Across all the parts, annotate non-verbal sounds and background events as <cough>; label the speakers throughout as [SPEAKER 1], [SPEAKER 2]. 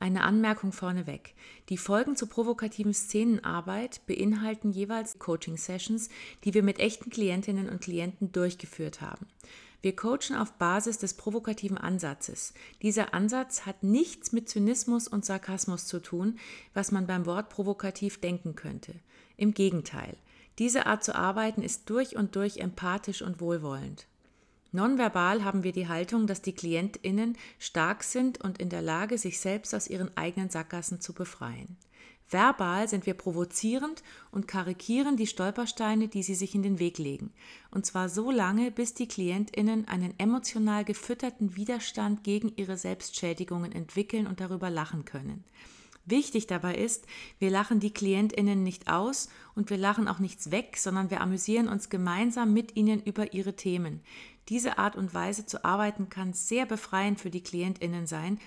[SPEAKER 1] Eine Anmerkung vorneweg. Die Folgen zur provokativen Szenenarbeit beinhalten jeweils Coaching-Sessions, die wir mit echten Klientinnen und Klienten durchgeführt haben. Wir coachen auf Basis des provokativen Ansatzes. Dieser Ansatz hat nichts mit Zynismus und Sarkasmus zu tun, was man beim Wort provokativ denken könnte. Im Gegenteil, diese Art zu arbeiten ist durch und durch empathisch und wohlwollend. Nonverbal haben wir die Haltung, dass die Klientinnen stark sind und in der Lage, sich selbst aus ihren eigenen Sackgassen zu befreien. Verbal sind wir provozierend und karikieren die Stolpersteine, die sie sich in den Weg legen. Und zwar so lange, bis die Klientinnen einen emotional gefütterten Widerstand gegen ihre Selbstschädigungen entwickeln und darüber lachen können. Wichtig dabei ist, wir lachen die Klientinnen nicht aus und wir lachen auch nichts weg, sondern wir amüsieren uns gemeinsam mit ihnen über ihre Themen. Diese Art und Weise zu arbeiten kann sehr befreiend für die Klientinnen sein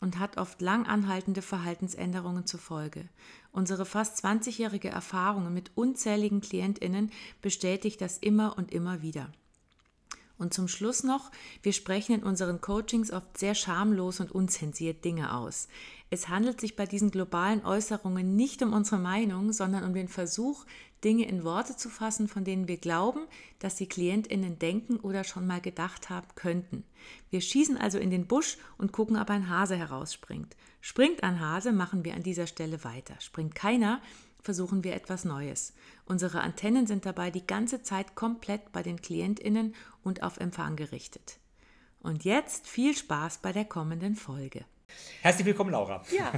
[SPEAKER 1] und hat oft lang anhaltende Verhaltensänderungen zur Folge. Unsere fast 20-jährige Erfahrung mit unzähligen Klientinnen bestätigt das immer und immer wieder. Und zum Schluss noch, wir sprechen in unseren Coachings oft sehr schamlos und unzensiert Dinge aus. Es handelt sich bei diesen globalen Äußerungen nicht um unsere Meinung, sondern um den Versuch, Dinge in Worte zu fassen, von denen wir glauben, dass die Klientinnen denken oder schon mal gedacht haben könnten. Wir schießen also in den Busch und gucken, ob ein Hase herausspringt. Springt ein Hase, machen wir an dieser Stelle weiter. Springt keiner, versuchen wir etwas Neues. Unsere Antennen sind dabei die ganze Zeit komplett bei den Klientinnen und auf Empfang gerichtet. Und jetzt viel Spaß bei der kommenden Folge.
[SPEAKER 2] Herzlich willkommen, Laura.
[SPEAKER 1] Ja.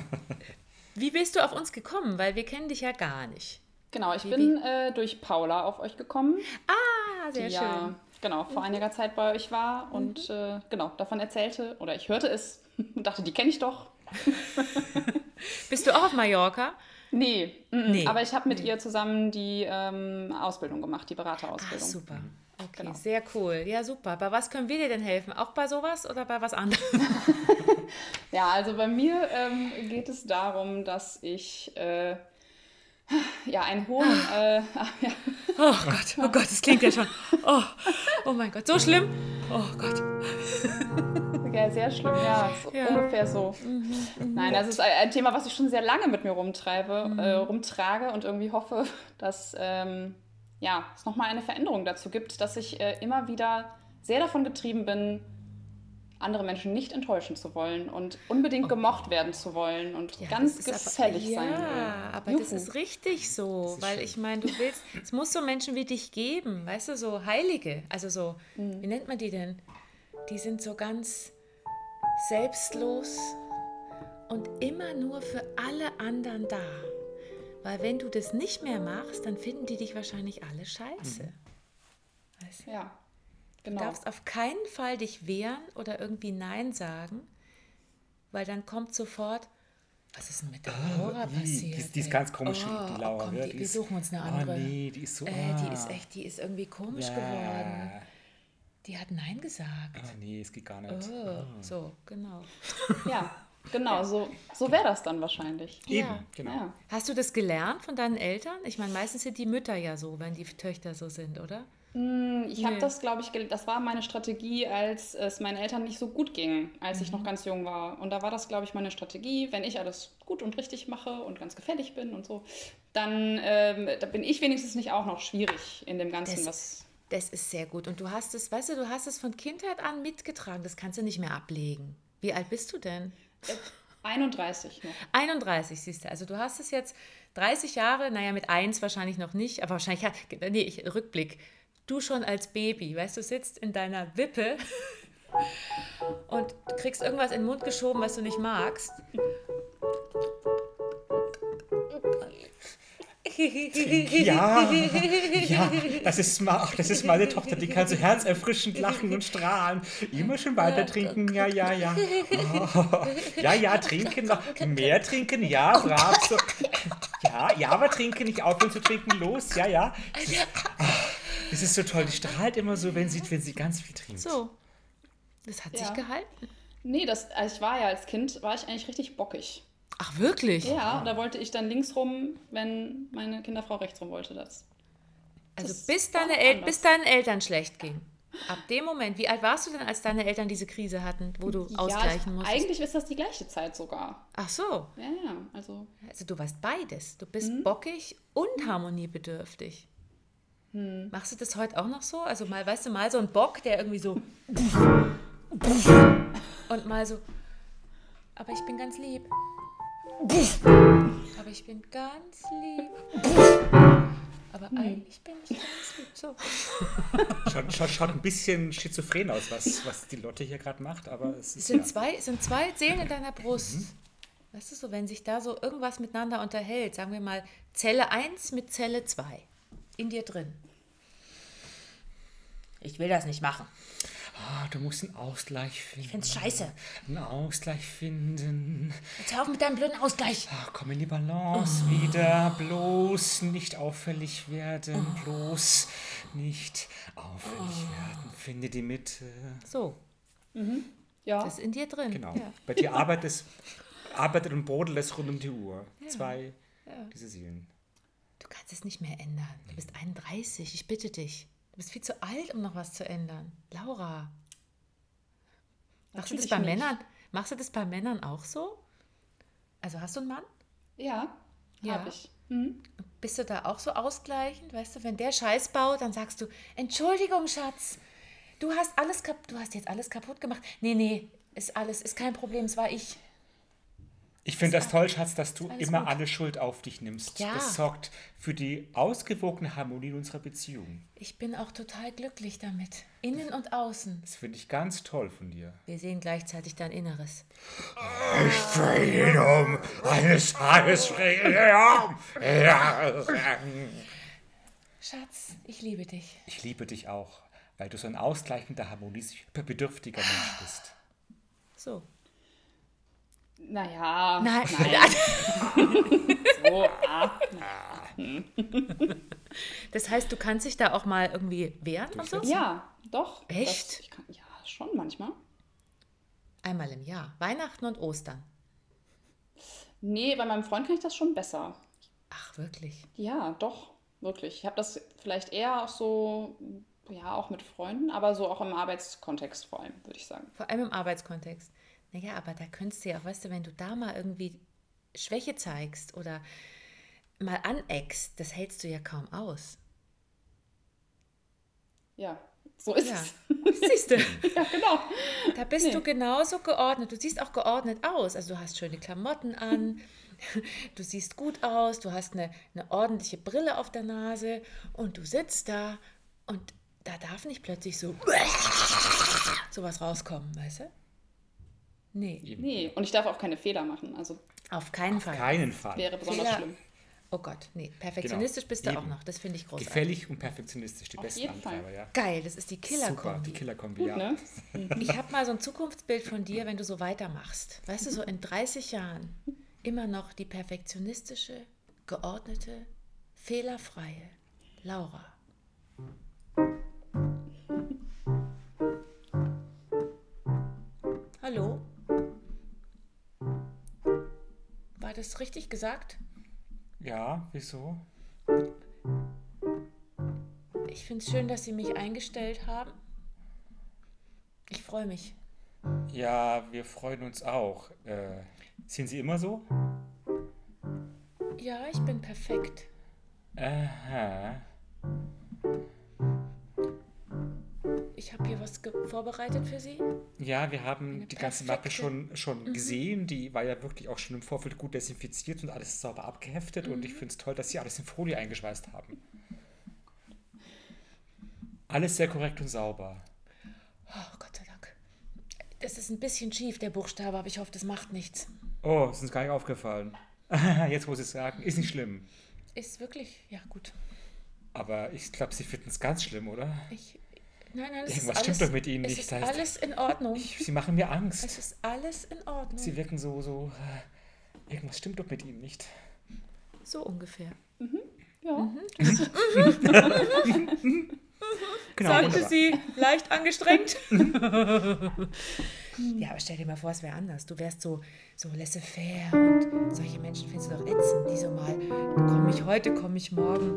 [SPEAKER 1] <laughs> Wie bist du auf uns gekommen? Weil wir kennen dich ja gar nicht.
[SPEAKER 3] Genau, ich wie, bin äh, durch Paula auf euch gekommen.
[SPEAKER 1] Ah, sehr
[SPEAKER 3] die
[SPEAKER 1] schön.
[SPEAKER 3] Ja, genau, vor mhm. einiger Zeit bei euch war mhm. und äh, genau davon erzählte oder ich hörte es <laughs> und dachte, die kenne ich doch. <laughs>
[SPEAKER 1] Bist du auch auf Mallorca?
[SPEAKER 3] Nee, nee. aber ich habe mit nee. ihr zusammen die ähm, Ausbildung gemacht, die Beraterausbildung.
[SPEAKER 1] Ah, super. Okay, genau. sehr cool. Ja, super. Bei was können wir dir denn helfen? Auch bei sowas oder bei was anderem? <laughs>
[SPEAKER 3] ja, also bei mir ähm, geht es darum, dass ich äh, ja einen hohen. Äh, <laughs> ja.
[SPEAKER 1] Oh Gott, oh Gott, das klingt ja schon. Oh, oh mein Gott, so schlimm. Oh Gott.
[SPEAKER 3] Ja, sehr schlimm, ja, ja. ungefähr so. Mhm, mhm. Nein, das ist ein Thema, was ich schon sehr lange mit mir rumtreibe, mhm. äh, rumtrage und irgendwie hoffe, dass ähm, ja, es nochmal eine Veränderung dazu gibt, dass ich äh, immer wieder sehr davon getrieben bin, andere Menschen nicht enttäuschen zu wollen und unbedingt oh. gemocht werden zu wollen und ja, ganz gefällig aber, sein
[SPEAKER 1] will. Ja, aber Juhu. das ist richtig so, ist weil schön. ich meine, du willst, es muss so Menschen wie dich geben, weißt du, so Heilige, also so, mhm. wie nennt man die denn? Die sind so ganz selbstlos und immer nur für alle anderen da. Weil wenn du das nicht mehr machst, dann finden die dich wahrscheinlich alle scheiße.
[SPEAKER 3] Mhm. Weißt du? Ja,
[SPEAKER 1] genau. Du darfst auf keinen Fall dich wehren oder irgendwie Nein sagen, weil dann kommt sofort, was ist denn mit der ah, Laura oh, passiert?
[SPEAKER 2] Die, die, ist ganz komisch, oh, die Laura.
[SPEAKER 1] Komm, die, wir suchen uns eine andere.
[SPEAKER 2] Oh nee, die ist so.
[SPEAKER 1] Äh, die ist echt, die ist irgendwie komisch ja. geworden. Die hat Nein gesagt.
[SPEAKER 2] Ah, nee, es geht gar nicht.
[SPEAKER 1] Oh, oh. So, genau. <laughs>
[SPEAKER 3] Ja, Genau, so, so wäre das dann wahrscheinlich.
[SPEAKER 1] Eben, ja. genau. Ja. Hast du das gelernt von deinen Eltern? Ich meine, meistens sind die Mütter ja so, wenn die Töchter so sind, oder?
[SPEAKER 3] Hm, ich habe das, glaube ich, das war meine Strategie, als es meinen Eltern nicht so gut ging, als mhm. ich noch ganz jung war. Und da war das, glaube ich, meine Strategie, wenn ich alles gut und richtig mache und ganz gefällig bin und so, dann ähm, da bin ich wenigstens nicht auch noch schwierig in dem Ganzen,
[SPEAKER 1] das,
[SPEAKER 3] was.
[SPEAKER 1] Das ist sehr gut. Und du hast es, weißt du, du hast es von Kindheit an mitgetragen. Das kannst du nicht mehr ablegen. Wie alt bist du denn?
[SPEAKER 3] 31 noch.
[SPEAKER 1] 31, siehst du. Also du hast es jetzt 30 Jahre, naja, mit 1 wahrscheinlich noch nicht, aber wahrscheinlich, nee, ich, Rückblick. Du schon als Baby, weißt du, sitzt in deiner Wippe <laughs> und kriegst irgendwas in den Mund geschoben, was du nicht magst.
[SPEAKER 2] Ja, ja, das ist, ach, das ist meine Tochter, die kann so herzerfrischend lachen und strahlen. Immer schon weiter trinken, ja, ja, ja. Oh, ja, ja, trinken noch. Mehr trinken, ja, brav. So. Ja, ja, aber trinken, nicht aufhören zu trinken, los, ja, ja. Das ist so toll, die strahlt immer so, wenn sie, wenn sie ganz viel trinkt.
[SPEAKER 1] So, das hat ja. sich gehalten.
[SPEAKER 3] Nee, das, also ich war ja als Kind, war ich eigentlich richtig bockig.
[SPEAKER 1] Ach, wirklich?
[SPEAKER 3] Ja, da wollte ich dann links rum, wenn meine Kinderfrau rechts rum wollte. Das.
[SPEAKER 1] Also bis, deine El bis deinen Eltern schlecht ging. Ab dem Moment, wie alt warst du denn, als deine Eltern diese Krise hatten, wo du ausgleichen
[SPEAKER 3] ja,
[SPEAKER 1] musstest?
[SPEAKER 3] Eigentlich ist das die gleiche Zeit sogar.
[SPEAKER 1] Ach so.
[SPEAKER 3] Ja, ja, also.
[SPEAKER 1] Also du warst beides. Du bist bockig und harmoniebedürftig. Machst du das heute auch noch so? Also mal, weißt du, mal so ein Bock, der irgendwie so und mal so, aber ich bin ganz lieb. Aber ich bin ganz lieb. Aber eigentlich bin ich ganz lieb. So.
[SPEAKER 2] Schaut, schaut, schaut ein bisschen schizophren aus, was, was die Lotte hier gerade macht, aber es
[SPEAKER 1] Es
[SPEAKER 2] ist
[SPEAKER 1] sind,
[SPEAKER 2] ja.
[SPEAKER 1] zwei, es sind zwei Seelen in deiner Brust. Weißt du, so wenn sich da so irgendwas miteinander unterhält, sagen wir mal Zelle 1 mit Zelle 2 in dir drin. Ich will das nicht machen.
[SPEAKER 2] Ah, du musst einen Ausgleich finden.
[SPEAKER 1] Ich find's scheiße.
[SPEAKER 2] Einen Ausgleich finden.
[SPEAKER 1] Jetzt hör auf mit deinem blöden Ausgleich.
[SPEAKER 2] Ah, komm in die Balance wieder. Bloß nicht auffällig werden. Bloß nicht auffällig werden. Finde die Mitte.
[SPEAKER 1] So,
[SPEAKER 3] Ja.
[SPEAKER 1] das ist in dir drin.
[SPEAKER 2] Genau.
[SPEAKER 1] Ja.
[SPEAKER 2] Bei dir arbeitet, arbeitet und brodelt es rund um die Uhr. Zwei, diese Seelen.
[SPEAKER 1] Du kannst es nicht mehr ändern. Du bist 31, ich bitte dich. Du bist viel zu alt, um noch was zu ändern. Laura. Machst du das
[SPEAKER 3] Natürlich
[SPEAKER 1] bei
[SPEAKER 3] nicht.
[SPEAKER 1] Männern? Machst du das bei Männern auch so? Also hast du einen Mann?
[SPEAKER 3] Ja,
[SPEAKER 1] Ja.
[SPEAKER 3] habe ich. Mhm.
[SPEAKER 1] Bist du da auch so ausgleichend? Weißt du, wenn der Scheiß baut, dann sagst du, Entschuldigung, Schatz, du hast alles kap du hast jetzt alles kaputt gemacht. Nee, nee, ist alles, ist kein Problem, es war ich.
[SPEAKER 2] Ich finde das toll, Schatz, dass du immer
[SPEAKER 1] gut.
[SPEAKER 2] alle Schuld auf dich nimmst.
[SPEAKER 1] Ja.
[SPEAKER 2] Das sorgt für die ausgewogene Harmonie in unserer Beziehung.
[SPEAKER 1] Ich bin auch total glücklich damit. Innen und außen.
[SPEAKER 2] Das finde ich ganz toll von dir.
[SPEAKER 1] Wir sehen gleichzeidig dein Inneres.
[SPEAKER 2] Ich drehe ihn um. Eines Tages drehe ich um. Ja.
[SPEAKER 1] Schatz, ich liebe dich.
[SPEAKER 2] Ich liebe dich auch, weil du so ein ausgleichender, harmoniebedürftiger Mensch bist.
[SPEAKER 1] So.
[SPEAKER 3] Naja.
[SPEAKER 1] Nein. <laughs>
[SPEAKER 3] So, ah.
[SPEAKER 1] Das heißt, du kannst dich da auch mal irgendwie wehren und so?
[SPEAKER 3] Ja, doch.
[SPEAKER 1] Echt?
[SPEAKER 3] Das, ich kann, ja, schon manchmal.
[SPEAKER 1] Einmal im Jahr. Weihnachten und Ostern.
[SPEAKER 3] Nee, bei meinem Freund kann ich das schon besser.
[SPEAKER 1] Ach, wirklich?
[SPEAKER 3] Ja, doch, wirklich. Ich habe das vielleicht eher auch so, ja, auch mit Freunden, aber so auch im Arbeitskontext vor allem, würde ich sagen.
[SPEAKER 1] Vor allem im Arbeitskontext. Naja, aber da könntest du ja auch, weißt du, wenn du da mal irgendwie Schwäche zeigst oder mal aneckst, das hältst du ja kaum aus.
[SPEAKER 3] Ja, so ist
[SPEAKER 1] Ja.
[SPEAKER 3] es. <laughs>
[SPEAKER 1] Siehst du? <laughs>
[SPEAKER 3] Ja, genau.
[SPEAKER 1] Da bist
[SPEAKER 3] Nee.
[SPEAKER 1] du genauso geordnet. Du siehst auch geordnet aus. Also du hast schöne Klamotten an, <laughs> du siehst gut aus, du hast eine, eine ordentliche Brille auf der Nase und du sitzt da und da darf nicht plötzlich so sowas rauskommen, weißt du? Nee,
[SPEAKER 3] Nee, und ich darf auch keine Fehler machen. Also
[SPEAKER 1] auf keinen Fall.
[SPEAKER 2] Keinen Fall.
[SPEAKER 3] wäre besonders
[SPEAKER 1] Fehler-
[SPEAKER 3] schlimm.
[SPEAKER 1] Oh Gott, nee, perfektionistisch bist du
[SPEAKER 2] Genau. Eben.
[SPEAKER 1] auch noch. Das finde ich großartig.
[SPEAKER 2] Gefällig und perfektionistisch, die
[SPEAKER 3] Auf
[SPEAKER 2] besten
[SPEAKER 3] jeden Fall.
[SPEAKER 2] Antreiber, ja.
[SPEAKER 1] Geil, das ist die
[SPEAKER 2] Super,
[SPEAKER 1] Killerkombi.
[SPEAKER 2] die Killerkombi, ja.
[SPEAKER 3] ne? <laughs>
[SPEAKER 1] Ich habe mal so ein Zukunftsbild von dir, wenn du so weitermachst. Weißt du, so in 30 Jahren immer noch die perfektionistische, geordnete, fehlerfreie Laura. Das richtig gesagt?
[SPEAKER 2] Ja, wieso?
[SPEAKER 1] Ich finde es schön, dass Sie mich eingestellt haben. Ich freue mich.
[SPEAKER 2] Ja, wir freuen uns auch. Äh, sind Sie immer so?
[SPEAKER 1] Ja, ich bin perfekt.
[SPEAKER 2] Aha.
[SPEAKER 1] Habe hier was vorbereitet für Sie.
[SPEAKER 2] Ja, wir haben
[SPEAKER 1] Eine
[SPEAKER 2] die ganze Mappe
[SPEAKER 1] Mhm.
[SPEAKER 2] schon, schon gesehen. Die war ja wirklich auch schon im Vorfeld gut desinfiziert und alles sauber abgeheftet. Und
[SPEAKER 1] Mhm.
[SPEAKER 2] ich finde es toll, dass Sie alles in Folie eingeschweißt haben. Alles sehr korrekt und sauber.
[SPEAKER 1] Oh, Gott sei Dank. Das ist ein bisschen schief, der Buchstabe, aber ich hoffe, das macht nichts.
[SPEAKER 2] Oh, ist uns gar nicht aufgefallen. <laughs> Jetzt muss ich sagen, ist nicht schlimm.
[SPEAKER 1] Ist wirklich, ja gut.
[SPEAKER 2] Aber ich glaube, Sie finden es ganz schlimm, oder?
[SPEAKER 1] Ich, nein, nein, es
[SPEAKER 2] Irgendwas
[SPEAKER 1] ist alles,
[SPEAKER 2] stimmt doch mit Ihnen
[SPEAKER 1] es
[SPEAKER 2] nicht,
[SPEAKER 1] ist
[SPEAKER 2] das heißt-
[SPEAKER 1] alles in Ordnung.
[SPEAKER 2] Ich, Sie machen mir
[SPEAKER 1] es
[SPEAKER 2] Angst.
[SPEAKER 1] ist alles in Ordnung.
[SPEAKER 2] Sie wirken so, so. Äh, irgendwas stimmt doch mit Ihnen nicht.
[SPEAKER 1] so ungefähr.
[SPEAKER 3] Ja.
[SPEAKER 1] Mhm. <laughs>
[SPEAKER 2] Genau,
[SPEAKER 1] Sagte
[SPEAKER 2] wunderbar.
[SPEAKER 1] sie, leicht angestrengt. <laughs> Ja, aber stell dir mal vor, es wäre anders. Du wärst so, so laissez-faire und solche Menschen findest du doch ätzend, die so mal, komme ich heute, komme ich morgen.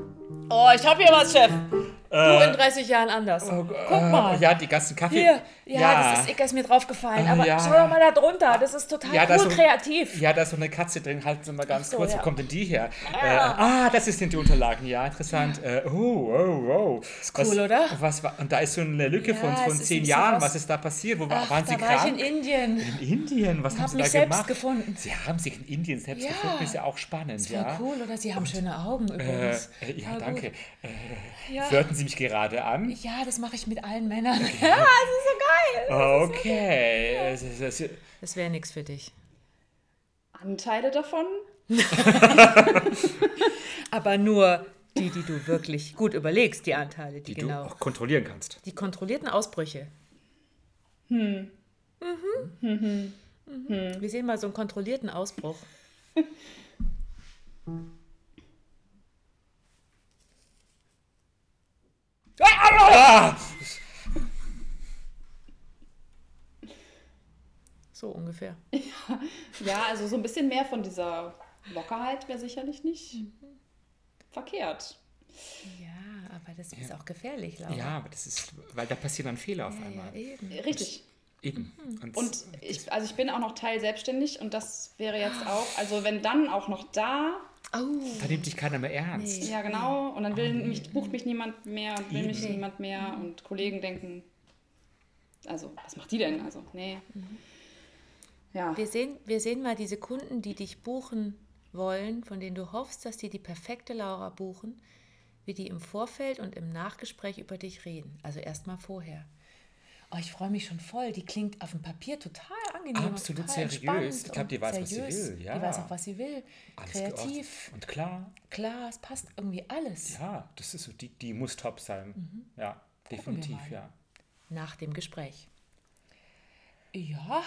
[SPEAKER 1] Oh, ich hab hier was, Chef. du in 30 Jahren anders. Guck mal.
[SPEAKER 2] Äh, Ja, die ganzen Kaffee.
[SPEAKER 1] Hier, ja, das ist, ich, ist mir draufgefallen.
[SPEAKER 2] Ah,
[SPEAKER 1] aber
[SPEAKER 2] ja.
[SPEAKER 1] schau doch mal da drunter. Das ist total
[SPEAKER 2] Ja,
[SPEAKER 1] cool
[SPEAKER 2] so-
[SPEAKER 1] kreativ.
[SPEAKER 2] Ja, da ist so eine Katze drin. Halten Sie mal ganz
[SPEAKER 1] so,
[SPEAKER 2] kurz.
[SPEAKER 1] ja.
[SPEAKER 2] Wo kommt denn die her? Äh, ah, das ist sind die Unterlagen. Ja, interessant. Äh, oh, oh, oh. Ist
[SPEAKER 1] cool, oder?
[SPEAKER 2] Was war, und da ist so eine Lücke
[SPEAKER 1] Ja,
[SPEAKER 2] von,
[SPEAKER 1] es
[SPEAKER 2] von zehn Jahren.
[SPEAKER 1] was-
[SPEAKER 2] Was ist da passiert? Wo
[SPEAKER 1] Ach,
[SPEAKER 2] waren Sie krank?
[SPEAKER 1] In Indien.
[SPEAKER 2] In Indien, was haben
[SPEAKER 1] hab
[SPEAKER 2] Sie
[SPEAKER 1] mich
[SPEAKER 2] da
[SPEAKER 1] selbst
[SPEAKER 2] gemacht?
[SPEAKER 1] gefunden.
[SPEAKER 2] Sie haben sich in Indien selbst
[SPEAKER 1] Ja.
[SPEAKER 2] gefunden, ist ja auch spannend,
[SPEAKER 1] Voll
[SPEAKER 2] ja.
[SPEAKER 1] cool, oder? Sie haben schöne Augen
[SPEAKER 2] Äh,
[SPEAKER 1] übrigens.
[SPEAKER 2] äh, ja,
[SPEAKER 1] Voll
[SPEAKER 2] danke. Äh,
[SPEAKER 1] Ja.
[SPEAKER 2] Flirten Sie mich gerade an?
[SPEAKER 1] Ja, das mache ich mit allen Männern. Ja, <laughs> es ist so geil.
[SPEAKER 2] Okay. Es ist- es ist-
[SPEAKER 1] Das wäre nichts für dich.
[SPEAKER 3] Anteile davon? <laughs>
[SPEAKER 1] Aber nur die, die du wirklich gut überlegst, die Anteile, die,
[SPEAKER 2] Die
[SPEAKER 1] genau.
[SPEAKER 2] du auch kontrollieren kannst.
[SPEAKER 1] Die kontrollierten Ausbrüche. Hm. Mhm. Mhm. Wir sehen mal so einen kontrollierten Ausbruch. So ungefähr.
[SPEAKER 3] Ja, also so ein bisschen mehr von dieser Lockerheit wäre sicherlich nicht verkehrt.
[SPEAKER 1] Ja, aber das ist auch gefährlich, Laura.
[SPEAKER 2] Ja, aber das ist, weil da passieren dann Fehler auf einmal.
[SPEAKER 1] eben.
[SPEAKER 3] Richtig.
[SPEAKER 2] Eben. Und,
[SPEAKER 3] Und ich, also ich bin auch noch Teil selbstständig und das wäre jetzt auch, also wenn dann auch noch da,
[SPEAKER 1] Oh,
[SPEAKER 2] da nimmt dich keiner mehr ernst.
[SPEAKER 3] ja genau, und dann will mich, bucht mich niemand mehr und will mich
[SPEAKER 2] Eben.
[SPEAKER 3] niemand mehr und Kollegen denken, also was macht die denn? Also, nee. Ja.
[SPEAKER 1] wir sehen, wir sehen mal diese Kunden, die dich buchen wollen, von denen du hoffst, dass die die perfekte Laura buchen, wie die im Vorfeld und im Nachgespräch über dich reden. Also erstmal vorher. Oh, ich freue mich schon voll. Die klingt auf dem Papier total angenehm.
[SPEAKER 2] Absolut
[SPEAKER 1] total
[SPEAKER 2] seriös. Ich glaub,
[SPEAKER 1] und
[SPEAKER 2] die weiß, was sie
[SPEAKER 1] seriös.
[SPEAKER 2] will, ja.
[SPEAKER 1] Die weiß auch, was sie will.
[SPEAKER 2] Alles
[SPEAKER 1] Kreativ,
[SPEAKER 2] geordnet. Und klar,
[SPEAKER 1] klar, es passt irgendwie alles.
[SPEAKER 2] ja, das ist so, die, die muss top sein. Ja, definitiv, ja.
[SPEAKER 1] Nach dem Gespräch. Ja,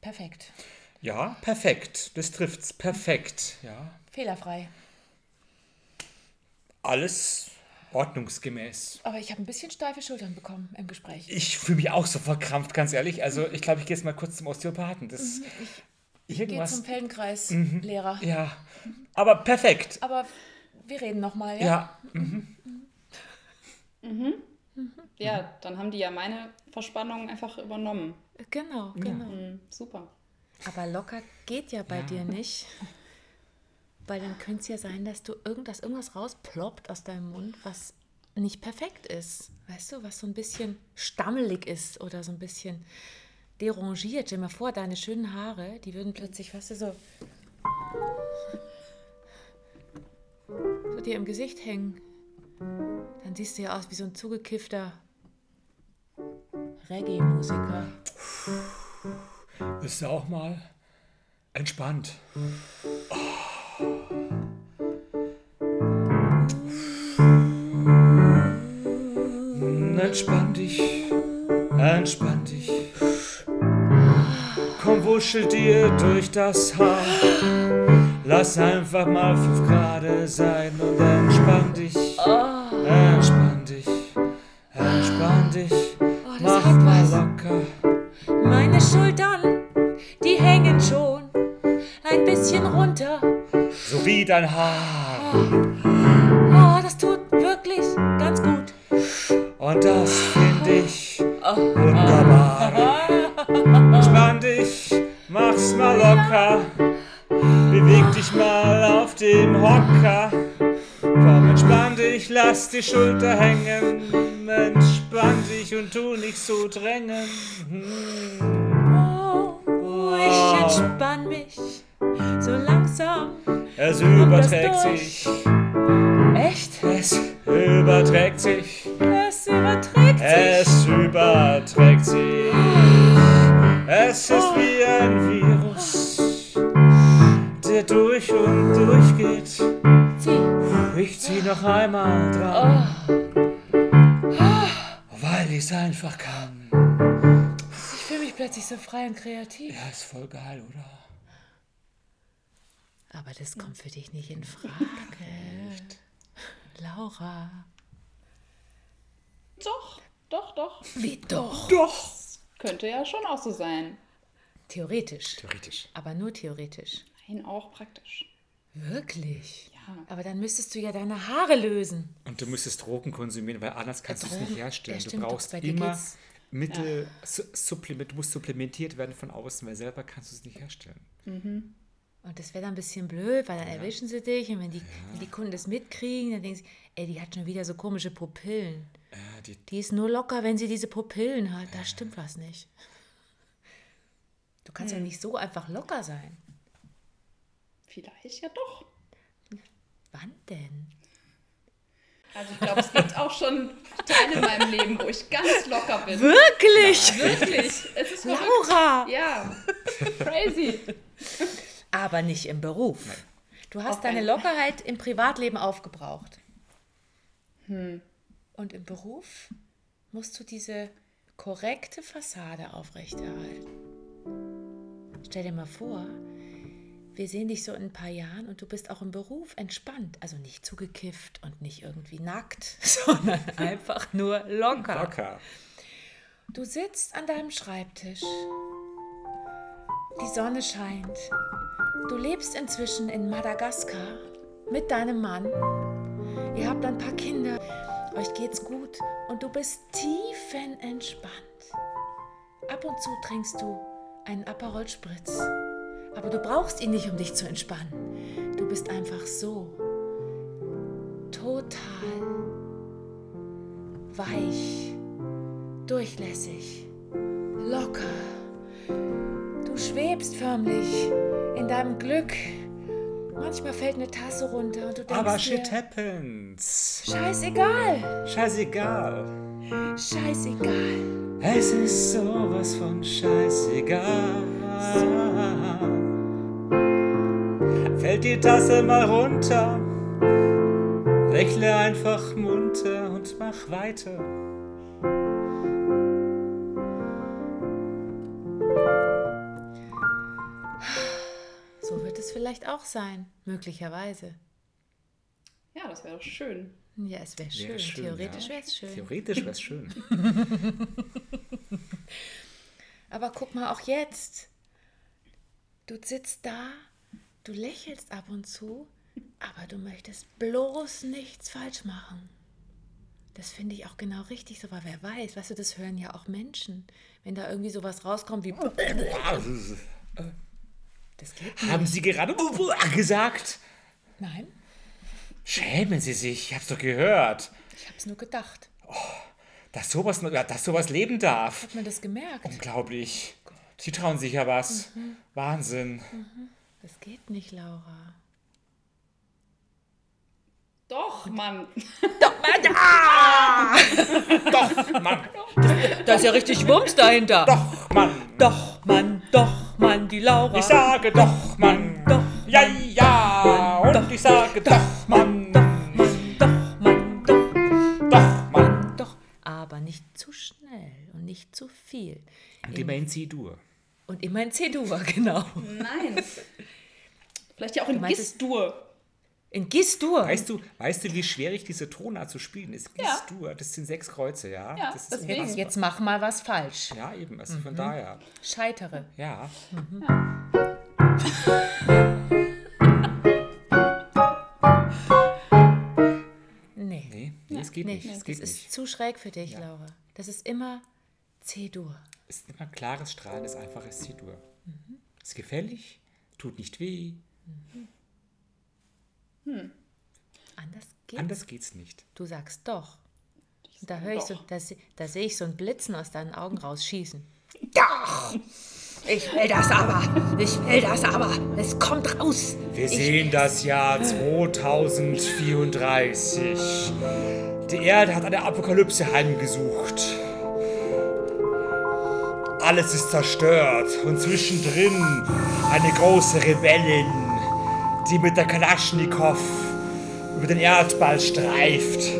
[SPEAKER 1] perfekt.
[SPEAKER 2] Ja, perfekt. Das trifft's perfekt. Ja.
[SPEAKER 1] Fehlerfrei.
[SPEAKER 2] Alles ordnungsgemäß.
[SPEAKER 1] Aber ich habe ein bisschen steife Schultern bekommen im Gespräch.
[SPEAKER 2] Ich fühle mich auch so verkrampft, ganz ehrlich. Also ich glaube, ich gehe jetzt mal kurz zum Osteopathen. Das
[SPEAKER 1] Geh
[SPEAKER 2] irgendwas.
[SPEAKER 1] zum Feldenkreis-Lehrer.
[SPEAKER 2] Ja, aber perfekt.
[SPEAKER 1] Aber wir reden nochmal, ja?
[SPEAKER 2] Ja,
[SPEAKER 3] ja, dann haben die ja meine Verspannung einfach übernommen.
[SPEAKER 1] Genau, genau.
[SPEAKER 3] Hm, super.
[SPEAKER 1] Aber locker geht ja bei
[SPEAKER 2] Ja.
[SPEAKER 1] dir nicht. Weil dann könnte es ja sein, dass du irgend, dass irgendwas rausploppt aus deinem Mund, was nicht perfekt ist. Weißt du, was so ein bisschen stammelig ist oder so ein bisschen derangiert. Stell dir mal vor, deine schönen Haare, die würden plötzlich, weißt du, so, so dir im Gesicht hängen. Dann siehst du ja aus wie so ein zugekiffter Reggae-Musiker.
[SPEAKER 2] Bist du auch mal entspannt? Oh. Entspann dich, entspann dich. Komm, wuschel dir durch das Haar. Lass einfach mal fünf Grad sein und entspann dich. Entspann dich, entspann dich.
[SPEAKER 1] das
[SPEAKER 2] Mach mal locker.
[SPEAKER 1] Meine Schultern, die hängen schon ein bisschen runter.
[SPEAKER 2] So wie dein Haar. Lass die Schulter hängen. Entspann dich und tu nicht so drängen.
[SPEAKER 1] Oh, ich entspann mich so langsam.
[SPEAKER 2] Es überträgt sich,
[SPEAKER 1] kreativ.
[SPEAKER 2] Ja, ist voll geil, oder?
[SPEAKER 1] Aber das kommt für dich nicht in Frage. <laughs> Laura.
[SPEAKER 3] Doch, doch, doch.
[SPEAKER 1] Wie doch?
[SPEAKER 2] Doch!
[SPEAKER 3] Könnte ja schon auch so sein.
[SPEAKER 1] Theoretisch.
[SPEAKER 2] Theoretisch.
[SPEAKER 1] Aber nur theoretisch.
[SPEAKER 3] Nein, auch praktisch.
[SPEAKER 1] Wirklich?
[SPEAKER 3] Ja.
[SPEAKER 1] Aber dann müsstest du ja deine Haare lösen.
[SPEAKER 2] Und du müsstest Drogen konsumieren, weil anders kannst du es nicht herstellen.
[SPEAKER 1] ja,
[SPEAKER 2] du brauchst immer Mittel, su Supplement, du musst supplementiert werden von außen, weil selber kannst du es nicht herstellen.
[SPEAKER 1] Und das wäre dann ein bisschen blöd, weil dann erwischen sie dich und wenn die, wenn die Kunden das mitkriegen, dann denken sie, ey, die hat schon wieder so komische Pupillen.
[SPEAKER 2] Ja, die,
[SPEAKER 1] Die ist nur locker, wenn sie diese Pupillen hat. Da stimmt was nicht. Du kannst ja nicht so einfach locker sein.
[SPEAKER 3] Vielleicht ja doch.
[SPEAKER 1] Wann denn?
[SPEAKER 3] Also ich glaube, es gibt auch schon Teile in meinem Leben, wo ich ganz locker bin.
[SPEAKER 1] Wirklich?
[SPEAKER 3] Wirklich. Es ist verrückt.
[SPEAKER 1] Laura!
[SPEAKER 3] Ja. Crazy.
[SPEAKER 1] Aber nicht im Beruf. Du hast
[SPEAKER 3] Auf
[SPEAKER 1] deine Lockerheit im Privatleben aufgebraucht. Und im Beruf musst du diese korrekte Fassade aufrechterhalten. Stell dir mal vor, wir sehen dich so in ein paar Jahren und du bist auch im Beruf entspannt. Also nicht zugekifft und nicht irgendwie nackt, <laughs> sondern einfach nur locker.
[SPEAKER 2] locker.
[SPEAKER 1] Du sitzt an deinem Schreibtisch. Die Sonne scheint. Du lebst inzwischen in Madagaskar mit deinem Mann. Ihr habt ein paar Kinder. Euch geht's gut und du bist tiefenentspannt. Ab und zu trinkst du einen Aperol Spritz. Aber du brauchst ihn nicht, um dich zu entspannen. Du bist einfach so total weich durchlässig, locker. Du schwebst förmlich in deinem Glück. Manchmal fällt eine Tasse runter und du denkst
[SPEAKER 2] Aber
[SPEAKER 1] dir,
[SPEAKER 2] shit happens.
[SPEAKER 1] scheißegal,
[SPEAKER 2] Scheißegal.
[SPEAKER 1] scheißegal.
[SPEAKER 2] Es ist sowas von scheißegal. Fällt die Tasse mal runter, lächle einfach munter und mach weiter.
[SPEAKER 1] So wird es vielleicht auch sein, möglicherweise.
[SPEAKER 3] Ja, das wäre doch schön.
[SPEAKER 1] Ja, es wäre schön.
[SPEAKER 2] Wär schön,
[SPEAKER 1] Theoretisch
[SPEAKER 2] ja.
[SPEAKER 1] wäre es schön.
[SPEAKER 2] Theoretisch wäre es schön. <laughs> <laughs>
[SPEAKER 1] Aber guck mal, auch jetzt. Du sitzt da, du lächelst ab und zu, aber du möchtest bloß nichts falsch machen. Das finde ich auch genau richtig so, weil wer weiß, weißt du, das hören ja auch Menschen. Wenn da irgendwie sowas rauskommt wie. Das geht nicht.
[SPEAKER 2] Haben Sie gerade gesagt?
[SPEAKER 1] Nein,
[SPEAKER 2] Schämen Sie sich, ich hab's doch gehört.
[SPEAKER 1] ich habe es nur gedacht.
[SPEAKER 2] Dass sowas, dass sowas leben darf.
[SPEAKER 1] Hat man das gemerkt?
[SPEAKER 2] Unglaublich. Sie trauen sich ja was. Wahnsinn.
[SPEAKER 1] Das geht nicht, Laura.
[SPEAKER 3] Doch, Mann. <laughs>
[SPEAKER 2] Mann,
[SPEAKER 1] Da ist ja richtig Wumms dahinter.
[SPEAKER 2] doch, Mann.
[SPEAKER 1] Doch, Mann, doch, Mann, die Laura.
[SPEAKER 2] Ich sage doch, Mann.
[SPEAKER 1] Doch,
[SPEAKER 2] Ja, ja. Und
[SPEAKER 1] doch,
[SPEAKER 2] ich sage doch, Mann.
[SPEAKER 1] Doch, Mann, doch, Mann, doch.
[SPEAKER 2] Doch, Mann.
[SPEAKER 1] Doch, aber nicht zu schnell und nicht zu viel.
[SPEAKER 2] Und immer in C-Dur.
[SPEAKER 1] Und immer in C-Dur, <laughs> genau.
[SPEAKER 3] Nein. Vielleicht ja auch in Gis-Dur.
[SPEAKER 1] In Gis-Dur.
[SPEAKER 2] Weißt du, weißt du, wie schwierig diese Tonart zu spielen ist?
[SPEAKER 3] Ja.
[SPEAKER 2] G-Dur, das sind sechs Kreuze, ja?
[SPEAKER 3] Ja,
[SPEAKER 2] das ist
[SPEAKER 3] deswegen.
[SPEAKER 1] Jetzt,
[SPEAKER 2] unfassbar.
[SPEAKER 1] jetzt mach mal was falsch.
[SPEAKER 2] Ja, eben, also von daher.
[SPEAKER 1] Scheitere.
[SPEAKER 2] Ja. <laughs>
[SPEAKER 1] Nee.
[SPEAKER 2] Nee, nee, es geht
[SPEAKER 1] Nee,
[SPEAKER 2] nicht. Es
[SPEAKER 1] das
[SPEAKER 2] geht
[SPEAKER 1] ist
[SPEAKER 2] nicht.
[SPEAKER 1] zu schräg für dich, Laura. Das ist immer C-Dur.
[SPEAKER 2] Es ist immer klares, strahlendes, einfaches C-Dur. Ist gefällig, tut nicht weh.
[SPEAKER 1] Anders geht's.
[SPEAKER 2] Anders geht's nicht.
[SPEAKER 1] Du sagst doch. Da höre ich so, da, da sehe ich so ein Blitzen aus deinen Augen rausschießen. Doch! Ich will das aber! Ich will das aber! Es kommt raus!
[SPEAKER 2] Wir sehen das Jahr 2034. Die Erde hat eine Apokalypse heimgesucht. Alles ist zerstört und zwischendrin eine große Rebellin, die mit der Kalaschnikow über den Erdball streift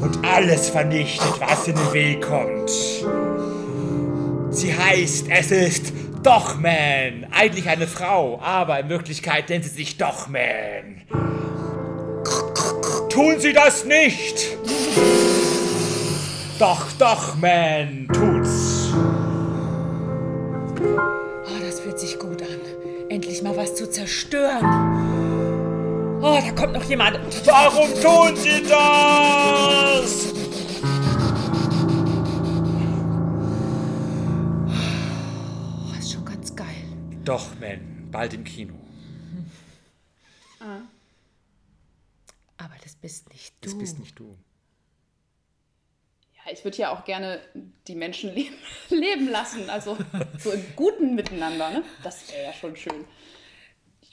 [SPEAKER 2] und alles vernichtet, was in den Weg kommt. Sie heißt, es ist Dochman. Eigentlich eine Frau, aber in Wirklichkeit nennt sie sich Dochman. Tun Sie das nicht! Doch Dochman tut's.
[SPEAKER 1] Zu zerstören. Oh, da kommt noch jemand.
[SPEAKER 2] Warum tun Sie das?
[SPEAKER 1] Oh, ist schon ganz geil.
[SPEAKER 2] Doch, man, bald im Kino.
[SPEAKER 1] Aber das bist nicht du.
[SPEAKER 2] Das bist nicht du.
[SPEAKER 3] Ja, ich würde ja auch gerne die Menschen leben, <laughs> leben lassen. Also so im guten Miteinander, ne? Das wäre ja schon schön.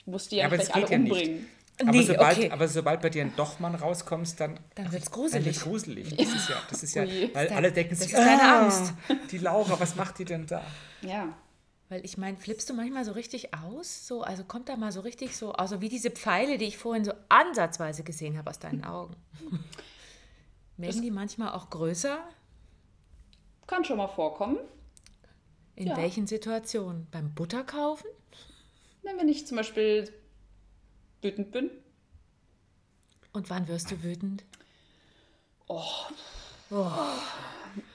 [SPEAKER 3] Ich muss die ja,
[SPEAKER 2] Ja, aber
[SPEAKER 3] nicht alle
[SPEAKER 2] ja nicht.
[SPEAKER 3] umbringen.
[SPEAKER 2] Aber,
[SPEAKER 1] Nee,
[SPEAKER 2] sobald,
[SPEAKER 1] okay.
[SPEAKER 2] aber sobald bei dir ein Dochmann rauskommst, dann,
[SPEAKER 1] Dann wird's
[SPEAKER 2] dann
[SPEAKER 1] gruselig.
[SPEAKER 2] wird's gruselig. Das ist ja, das ist ja, weil alle denken
[SPEAKER 1] das
[SPEAKER 2] sich,
[SPEAKER 1] ist deine
[SPEAKER 2] ah,
[SPEAKER 1] Angst.
[SPEAKER 2] die Laura, was macht die denn da?
[SPEAKER 3] Ja.
[SPEAKER 1] Weil ich meine, flippst du manchmal so richtig aus? So, also kommt da mal so richtig so, also wie diese Pfeile, die ich vorhin so ansatzweise gesehen habe aus deinen Augen. <laughs> Werden die manchmal auch größer?
[SPEAKER 3] Kann schon mal vorkommen.
[SPEAKER 1] In
[SPEAKER 3] Ja.
[SPEAKER 1] welchen Situationen? Beim Butterkaufen?
[SPEAKER 3] Wenn ich zum Beispiel wütend bin.
[SPEAKER 1] Und wann wirst du wütend?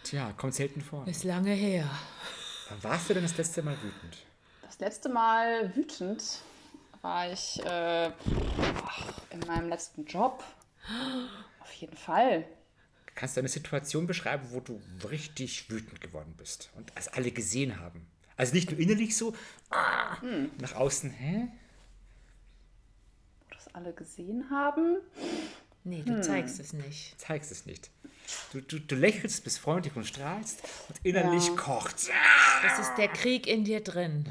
[SPEAKER 2] Tja, kommt selten vor.
[SPEAKER 1] Ist lange her.
[SPEAKER 2] Wann warst du denn das letzte Mal wütend?
[SPEAKER 3] Das letzte Mal wütend war ich äh, ach, in meinem letzten Job. Auf jeden Fall.
[SPEAKER 2] Kannst du eine Situation beschreiben, wo du richtig wütend geworden bist und es alle gesehen haben? Also nicht nur innerlich so, ah, nach außen, hä?
[SPEAKER 3] Wo das alle gesehen haben.
[SPEAKER 1] Nee, du zeigst es nicht.
[SPEAKER 2] Zeigst es nicht. Du, du, du lächelst, bist freundlich und strahlst und innerlich
[SPEAKER 3] Ja.
[SPEAKER 2] kocht.
[SPEAKER 1] Das ist der Krieg in dir drin.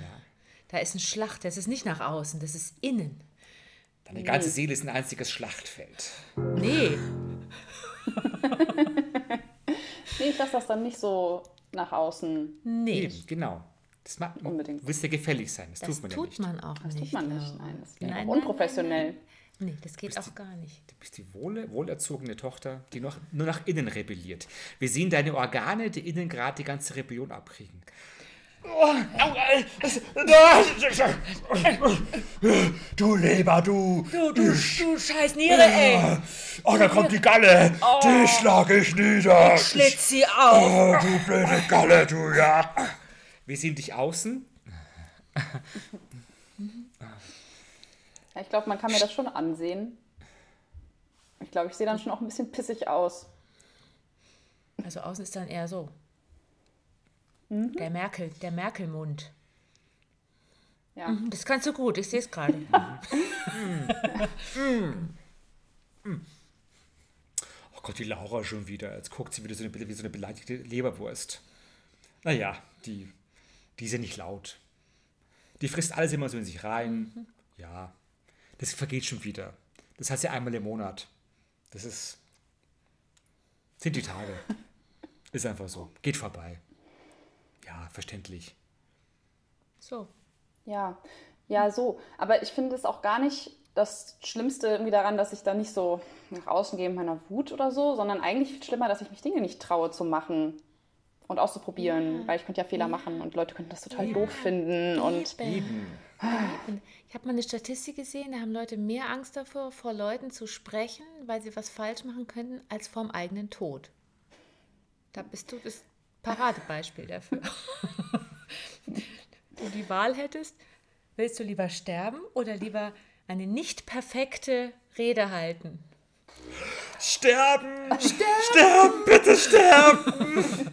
[SPEAKER 1] Da ist ein Schlacht, das ist nicht nach außen, das ist innen.
[SPEAKER 2] Deine ganze Seele ist ein einziges Schlachtfeld.
[SPEAKER 1] Nee, <laughs>
[SPEAKER 3] Nee, ich lasse das dann nicht so nach außen.
[SPEAKER 1] nee.
[SPEAKER 2] Eben, genau. Das ma-
[SPEAKER 3] Unbedingt.
[SPEAKER 2] Du willst ja gefällig sein. Das,
[SPEAKER 1] Das
[SPEAKER 2] tut man
[SPEAKER 1] tut
[SPEAKER 2] ja nicht.
[SPEAKER 1] man auch
[SPEAKER 3] Das
[SPEAKER 1] nicht.
[SPEAKER 3] tut man nicht. Nein, das wäre
[SPEAKER 1] Nein,
[SPEAKER 3] auch
[SPEAKER 1] nein,
[SPEAKER 3] unprofessionell.
[SPEAKER 1] Nee, das geht auch gar nicht.
[SPEAKER 2] Du bist die wohle, wohlerzogene Tochter, die noch, nur nach innen rebelliert. Wir sehen deine Organe, die innen gerade die ganze Rebellion abkriegen. Du Leber, du!
[SPEAKER 1] Du, du, du scheiß Niere, ey.
[SPEAKER 2] Oh, da kommt die Galle! Die schlag ich nieder!
[SPEAKER 1] Schlitz sie auf.
[SPEAKER 2] Oh, du blöde Galle, du, ja! Wir sehen dich außen.
[SPEAKER 3] Ja, ich glaube, man kann mir das schon ansehen. Ich glaube, ich sehe dann schon auch ein bisschen pissig aus.
[SPEAKER 1] Also außen ist dann eher so. Der Merkel, der Merkelmund.
[SPEAKER 3] Ja.
[SPEAKER 1] Mhm, Das kannst du gut, ich sehe es gerade.
[SPEAKER 2] Oh <laughs> Gott, die Laura schon wieder. Jetzt guckt sie wieder so eine, wie so eine beleidigte Leberwurst. Naja, die, die ist ja nicht laut. Die frisst alles immer so in sich rein. Ja, das vergeht schon wieder. Das heißt ja einmal im Monat. Das ist. Sind die Tage. <laughs> Ist einfach so. Geht vorbei. Ja, verständlich.
[SPEAKER 1] So.
[SPEAKER 3] Ja, ja, so. Aber ich finde es auch gar nicht das Schlimmste irgendwie daran, dass ich da nicht so nach außen gehe mit meiner Wut oder so, sondern eigentlich viel schlimmer, dass ich mich Dinge nicht traue zu machen und auszuprobieren, weil ich könnte ja Fehler machen und Leute könnten das total doof finden und
[SPEAKER 2] Eben.
[SPEAKER 1] Und Ich habe mal eine Statistik gesehen, da haben Leute mehr Angst davor, vor Leuten zu sprechen, weil sie was falsch machen könnten, als vorm eigenen Tod. Da bist du das Paradebeispiel dafür. <laughs> du die Wahl hättest, willst du lieber sterben oder lieber eine nicht perfekte Rede halten?
[SPEAKER 2] Sterben! Sterben! Sterben! Bitte sterben!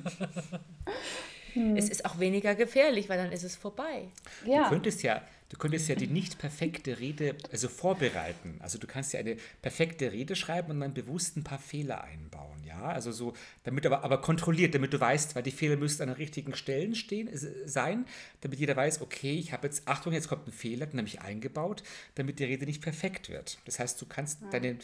[SPEAKER 1] Es ist auch weniger gefährlich, weil dann ist es vorbei.
[SPEAKER 2] Du
[SPEAKER 3] ja,
[SPEAKER 2] könntest ja, du könntest ja die nicht perfekte Rede also vorbereiten. Also du kannst ja eine perfekte Rede schreiben und dann bewusst ein paar Fehler einbauen, ja? Also so, damit aber, aber kontrolliert, damit du weißt, weil die Fehler müssten an den richtigen Stellen stehen, äh, sein, damit jeder weiß, okay, ich habe jetzt, Achtung, jetzt kommt ein Fehler, den habe ich eingebaut, damit die Rede nicht perfekt wird. Das heißt, du kannst deine,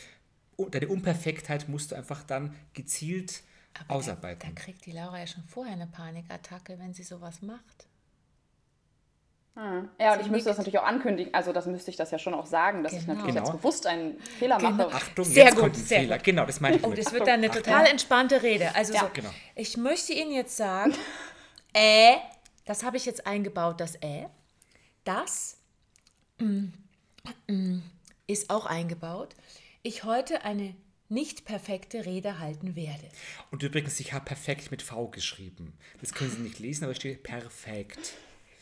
[SPEAKER 2] deine Unperfektheit musst du einfach dann gezielt
[SPEAKER 1] Aber da,
[SPEAKER 2] ausarbeiten.
[SPEAKER 1] da kriegt die Laura ja schon vorher eine Panikattacke, wenn sie sowas macht.
[SPEAKER 3] ja, und ich müsste das natürlich auch ankündigen, also das müsste ich das ja schon auch sagen, dass ich
[SPEAKER 1] Genau.
[SPEAKER 3] natürlich
[SPEAKER 2] Genau.
[SPEAKER 3] jetzt bewusst einen Fehler mache.
[SPEAKER 2] Achtung,
[SPEAKER 1] Sehr
[SPEAKER 2] jetzt
[SPEAKER 1] gut,
[SPEAKER 2] kommt ein
[SPEAKER 1] sehr
[SPEAKER 2] Fehler.
[SPEAKER 1] gut.
[SPEAKER 2] Genau, das meine ich
[SPEAKER 1] Oh,
[SPEAKER 2] damit.
[SPEAKER 1] das wird dann eine total entspannte Rede. Also
[SPEAKER 3] Ja.
[SPEAKER 1] so,
[SPEAKER 2] Genau.
[SPEAKER 1] ich möchte Ihnen jetzt sagen, <laughs> äh, das habe ich jetzt eingebaut, das äh. Das mm, mm, ist auch eingebaut. Ich heute eine nicht perfekte Rede halten werde.
[SPEAKER 2] Und übrigens, ich habe perfekt mit V geschrieben. Das können Sie nicht lesen, aber es steht perfekt.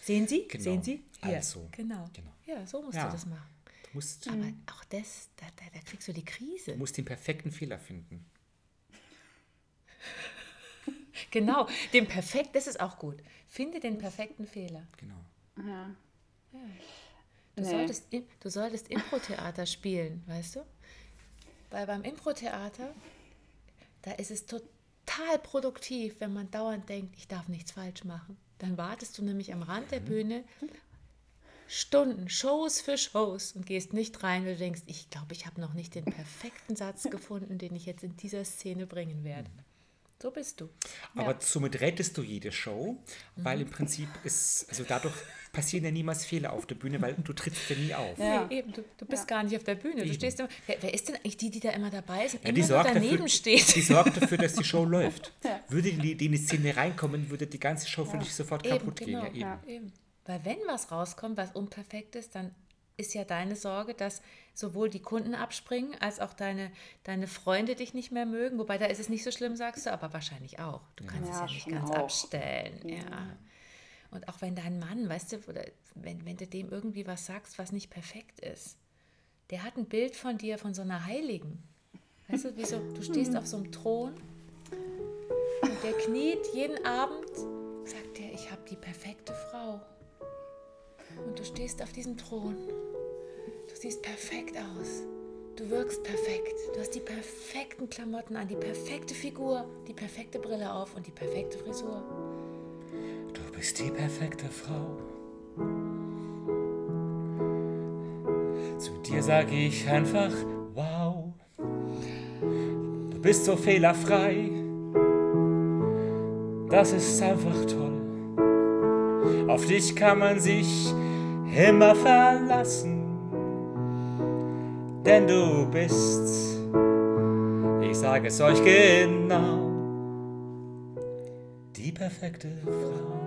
[SPEAKER 1] Sehen Sie?
[SPEAKER 2] Genau.
[SPEAKER 1] Sehen Sie? Hier.
[SPEAKER 2] Also,
[SPEAKER 1] Genau.
[SPEAKER 2] genau.
[SPEAKER 1] Ja, so musst
[SPEAKER 2] Ja.
[SPEAKER 1] du das machen.
[SPEAKER 2] Du musst,
[SPEAKER 1] Aber auch das, da, da, da kriegst du die Krise.
[SPEAKER 2] du musst den perfekten Fehler finden. <laughs>
[SPEAKER 1] Genau, den perfekt, das ist auch gut. Finde den perfekten Fehler.
[SPEAKER 2] Genau.
[SPEAKER 3] Ja.
[SPEAKER 1] Du,
[SPEAKER 3] Nee.
[SPEAKER 1] solltest, du solltest Impro-Theater spielen, weißt du? Weil beim Impro-Theater, da ist es total produktiv, wenn man dauernd denkt, ich darf nichts falsch machen. Dann wartest du nämlich am Rand der Bühne Stunden, Shows für Shows und gehst nicht rein, weil du denkst, ich glaube, ich habe noch nicht den perfekten Satz gefunden, den ich jetzt in dieser Szene bringen werde. So bist du.
[SPEAKER 2] Aber somit rettest du jede Show, weil
[SPEAKER 1] Mhm.
[SPEAKER 2] im Prinzip ist, also dadurch passieren ja niemals Fehler auf der Bühne, weil du trittst ja nie auf.
[SPEAKER 3] Ja.
[SPEAKER 1] Nee, eben, du, du bist gar nicht auf der Bühne. Du
[SPEAKER 2] Eben.
[SPEAKER 1] stehst immer, wer, wer ist denn eigentlich die, die da immer dabei sind?
[SPEAKER 2] Ja,
[SPEAKER 1] immer
[SPEAKER 2] die, sorgt
[SPEAKER 1] daneben
[SPEAKER 2] dafür,
[SPEAKER 1] steht.
[SPEAKER 2] die sorgt dafür, dass die Show <laughs> läuft.
[SPEAKER 3] Ja.
[SPEAKER 2] Würde die, die in die Szene reinkommen, würde die ganze Show für dich sofort
[SPEAKER 1] Eben,
[SPEAKER 2] kaputt
[SPEAKER 1] genau.
[SPEAKER 2] gehen. Ja, eben.
[SPEAKER 3] Ja.
[SPEAKER 1] Eben. Weil wenn was rauskommt, was unperfekt ist, dann ist ja deine Sorge, dass sowohl die Kunden abspringen, als auch deine, deine Freunde dich nicht mehr mögen. Wobei da ist es nicht so schlimm, sagst du, aber wahrscheinlich auch. Du kannst es
[SPEAKER 3] Ja,
[SPEAKER 1] ja nicht ganz
[SPEAKER 3] auch.
[SPEAKER 1] abstellen. Ja. Und auch wenn dein Mann, weißt du, oder wenn, wenn du dem irgendwie was sagst, was nicht perfekt ist, der hat ein Bild von dir, von so einer Heiligen. Weißt du, wie so, du stehst auf so einem Thron und der kniet jeden Abend, sagt er, ich habe die perfekte Frau. Und du stehst auf diesem Thron. Du siehst perfekt aus. Du wirkst perfekt. Du hast die perfekten Klamotten an, die perfekte Figur, die perfekte Brille auf und die perfekte Frisur.
[SPEAKER 2] Du bist die perfekte Frau. Zu dir sage ich einfach, wow. Du bist so fehlerfrei. Das ist einfach toll. Auf dich kann man sich immer verlassen. Denn du bist, ich sage es euch genau, die perfekte Frau.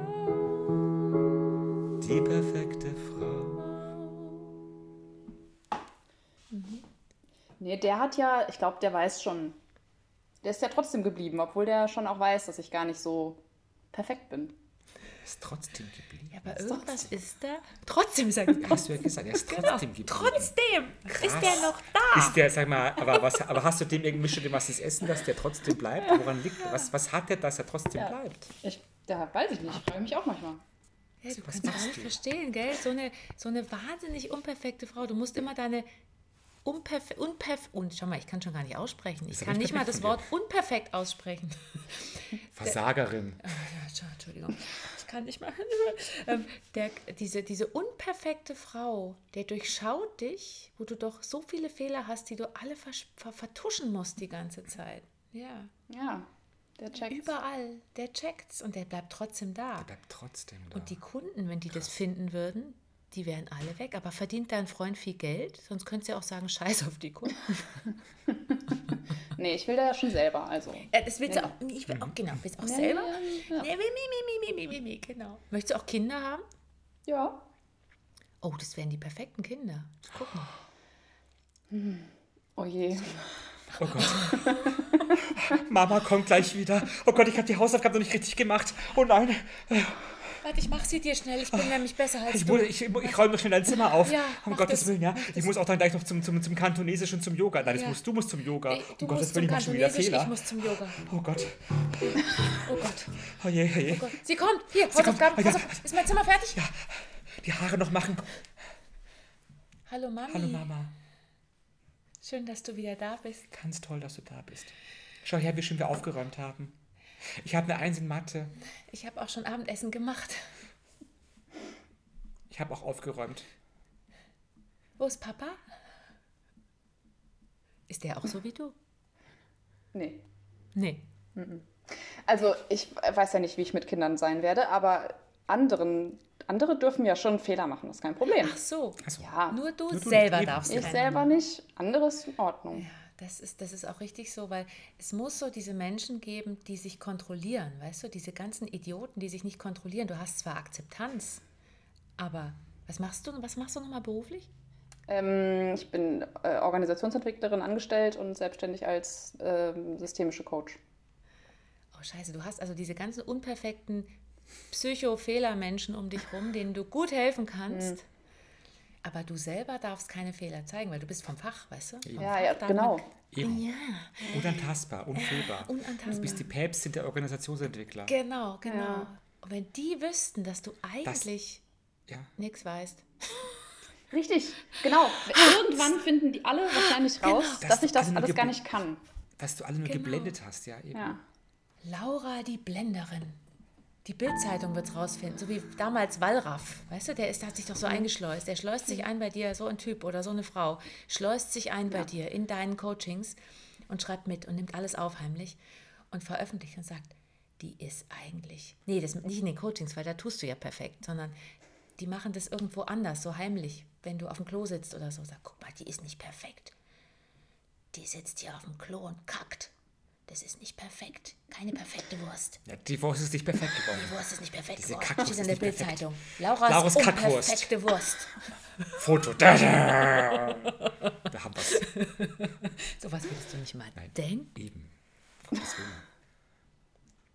[SPEAKER 2] Die perfekte Frau.
[SPEAKER 3] Nee, der hat ja, ich glaube, der weiß schon. Der ist ja trotzdem geblieben, obwohl der schon auch weiß, dass ich gar nicht so perfekt bin.
[SPEAKER 2] Ist trotzdem geblieben.
[SPEAKER 1] Ja, aber irgendwas ist da. Trotzdem sag ich.
[SPEAKER 2] Hast du ja gesagt, er ist trotzdem geblieben.
[SPEAKER 1] Trotzdem ist der
[SPEAKER 2] Krass.
[SPEAKER 1] noch da.
[SPEAKER 2] Ist der, sag mal, aber, was, aber hast du dem irgendwie schon was ins Essen, dass der trotzdem bleibt? Woran liegt was, was hat der, dass er trotzdem
[SPEAKER 3] Ja.
[SPEAKER 2] bleibt?
[SPEAKER 3] Ich, da weiß ich nicht, frage mich auch manchmal.
[SPEAKER 1] Ja, du
[SPEAKER 2] Was
[SPEAKER 1] kannst
[SPEAKER 2] du?
[SPEAKER 1] verstehen, gell? So eine, so eine wahnsinnig unperfekte Frau. Du musst immer deine unperfekt, unperf und schau mal, ich kann schon gar nicht aussprechen. Ich kann
[SPEAKER 2] nicht
[SPEAKER 1] mal das Wort unperfekt aussprechen. <laughs>
[SPEAKER 2] Versagerin.
[SPEAKER 1] Ja, tja, Entschuldigung. Ich kann nicht mal. <laughs> Ähm, der, diese, diese unperfekte Frau, der durchschaut dich, wo du doch so viele Fehler hast, die du alle vers- ver vertuschen musst die ganze Zeit. Ja.
[SPEAKER 3] Ja, der checkt.
[SPEAKER 1] Überall. Der checkt's und der bleibt trotzdem da.
[SPEAKER 2] Bleibt trotzdem da.
[SPEAKER 1] Und die Kunden, wenn die das finden würden, die wären alle weg. Aber verdient dein Freund viel Geld? Sonst könntest du ja auch sagen, scheiß auf die Kunden. <laughs>
[SPEAKER 3] Nee, ich will da ja schon selber, also.
[SPEAKER 1] Ja, das willst du auch, ich will auch, genau, willst du auch selber?
[SPEAKER 3] Ja.
[SPEAKER 1] Nee, mi, mi, mi, mi, mi, mi, mi, genau. Möchtest du auch Kinder haben?
[SPEAKER 3] Ja.
[SPEAKER 1] Oh, das wären die perfekten Kinder. Guck mal.
[SPEAKER 3] Oh je.
[SPEAKER 2] Oh Gott. <laughs> Mama kommt gleich wieder. Oh Gott, ich habe die Hausaufgaben noch nicht richtig gemacht. Oh nein.
[SPEAKER 1] Warte, ich mach sie dir schnell. Ich bin nämlich besser als
[SPEAKER 2] Ich,
[SPEAKER 1] du.
[SPEAKER 2] muss, ich, ich räume noch schnell dein Zimmer auf.
[SPEAKER 1] Ja,
[SPEAKER 2] um Gottes
[SPEAKER 1] das.
[SPEAKER 2] Willen, ja. Ich muss auch dann gleich noch zum, zum, zum Kantonesisch und zum Yoga. Nein, das
[SPEAKER 1] Ja.
[SPEAKER 2] musst du musst zum Yoga.
[SPEAKER 1] Du
[SPEAKER 2] um Gottes Willen, ich mach schon wieder Fehler.
[SPEAKER 1] ich muss zum Yoga.
[SPEAKER 2] Oh Gott. <laughs>
[SPEAKER 1] Oh Gott,
[SPEAKER 2] Oh je, oh je.
[SPEAKER 1] oh Gott. Sie kommt. Hier. Hausaufgaben.
[SPEAKER 2] Ah, ja.
[SPEAKER 1] Ist mein Zimmer fertig?
[SPEAKER 2] Ja, die Haare noch machen.
[SPEAKER 1] Hallo Mami.
[SPEAKER 2] Hallo Mama.
[SPEAKER 1] Schön, dass du wieder da bist.
[SPEAKER 2] Ganz toll, dass du da bist. Schau her, wie schön wir aufgeräumt haben. Ich habe eine Eins in Mathe.
[SPEAKER 1] Ich habe auch schon Abendessen gemacht.
[SPEAKER 2] Ich habe auch aufgeräumt.
[SPEAKER 1] Wo ist Papa? Ist der auch so wie du?
[SPEAKER 3] Nee.
[SPEAKER 1] Nee.
[SPEAKER 3] Also, ich weiß ja nicht, wie ich mit Kindern sein werde, aber anderen, andere dürfen ja schon Fehler machen, das ist kein Problem.
[SPEAKER 1] Ach so.
[SPEAKER 2] Achso.
[SPEAKER 3] Ja,
[SPEAKER 1] Nur du
[SPEAKER 2] Nur du
[SPEAKER 1] selber darfst
[SPEAKER 3] ich selber nicht, anderes in Ordnung.
[SPEAKER 1] Ja, das ist, das ist auch richtig so, weil es muss so diese Menschen geben, die sich kontrollieren, weißt du, diese ganzen Idioten, die sich nicht kontrollieren. Du hast zwar Akzeptanz, aber was machst du, was machst du nochmal beruflich?
[SPEAKER 3] Ähm, ich bin äh, Organisationsentwicklerin angestellt und selbstständig als ähm, systemische Coach.
[SPEAKER 1] Oh scheiße, du hast also diese ganzen unperfekten Psycho-Fehler-Menschen um dich rum, denen du gut helfen kannst. Aber du selber darfst keine Fehler zeigen, weil du bist vom Fach, weißt du? Vom
[SPEAKER 3] Ja,
[SPEAKER 1] Fach
[SPEAKER 3] ja, genau.
[SPEAKER 1] man-
[SPEAKER 2] Eben.
[SPEAKER 1] Ja,
[SPEAKER 2] Unantastbar, unfehlbar.
[SPEAKER 1] unantastbar.
[SPEAKER 2] Du bist die Päpstin der Organisationsentwickler.
[SPEAKER 1] Genau, genau.
[SPEAKER 3] Ja.
[SPEAKER 1] Und wenn die wüssten, dass du eigentlich
[SPEAKER 2] Ja.
[SPEAKER 1] nichts weißt.
[SPEAKER 3] Richtig, genau. Irgendwann <laughs> finden die alle wahrscheinlich raus,
[SPEAKER 2] Das
[SPEAKER 3] dass ich das alles gar nicht kann.
[SPEAKER 2] Dass du alle nur
[SPEAKER 1] Genau.
[SPEAKER 2] geblendet hast, ja. Eben.
[SPEAKER 3] Ja.
[SPEAKER 1] Laura die Blenderin. Die Bildzeitung wird es rausfinden, so wie damals Wallraff. Weißt du, der ist, der hat sich doch so eingeschleust. Der schleust sich ein bei dir, so ein Typ oder so eine Frau, schleust sich ein bei dir in deinen Coachings und schreibt mit und nimmt alles auf heimlich und veröffentlicht und sagt, die ist eigentlich. Nee, das nicht in den Coachings, weil da tust du ja perfekt, sondern die machen das irgendwo anders, so heimlich, wenn du auf dem Klo sitzt oder so. Sag, guck mal, die ist nicht perfekt. Die sitzt hier auf dem Klo und kackt. Das ist nicht perfekt. Keine perfekte Wurst.
[SPEAKER 2] Ja, die Wurst ist nicht perfekt geworden.
[SPEAKER 1] Die Wurst ist nicht perfekt
[SPEAKER 2] Diese
[SPEAKER 1] geworden.
[SPEAKER 2] Kackwurst
[SPEAKER 1] Steht in
[SPEAKER 2] ist
[SPEAKER 1] der. Bildzeitung. Laura's,
[SPEAKER 2] Laura's Kackwurst.
[SPEAKER 1] unperfekte Wurst.
[SPEAKER 2] Foto. Da, da. da haben wir's.
[SPEAKER 1] Sowas würdest du nicht mal
[SPEAKER 2] Nein.
[SPEAKER 1] denken.
[SPEAKER 2] Eben. Gottes Willen.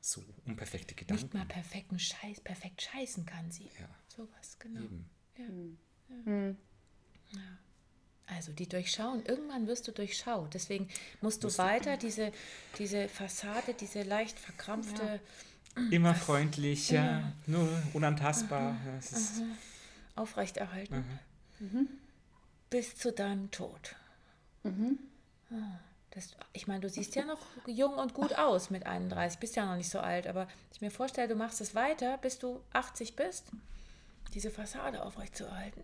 [SPEAKER 2] So unperfekte Gedanken.
[SPEAKER 1] Nicht mal perfekten Scheiß, perfekt scheißen kann sie.
[SPEAKER 2] Ja.
[SPEAKER 1] Sowas, genau.
[SPEAKER 2] Eben.
[SPEAKER 1] Also die durchschauen, irgendwann wirst du durchschaut. Deswegen musst du weiter diese, diese Fassade, diese leicht verkrampfte <clears throat>
[SPEAKER 2] Immer freundlicher, nur unantastbar. Ja, es ist,
[SPEAKER 1] aufrechterhalten. Bis zu deinem Tod. Ah, Das, ich meine, du siehst ja noch jung und gut aus mit 31, bist ja noch nicht so alt, aber ich mir vorstelle, du machst es weiter, bis du 80 bist, diese Fassade aufrechtzuerhalten.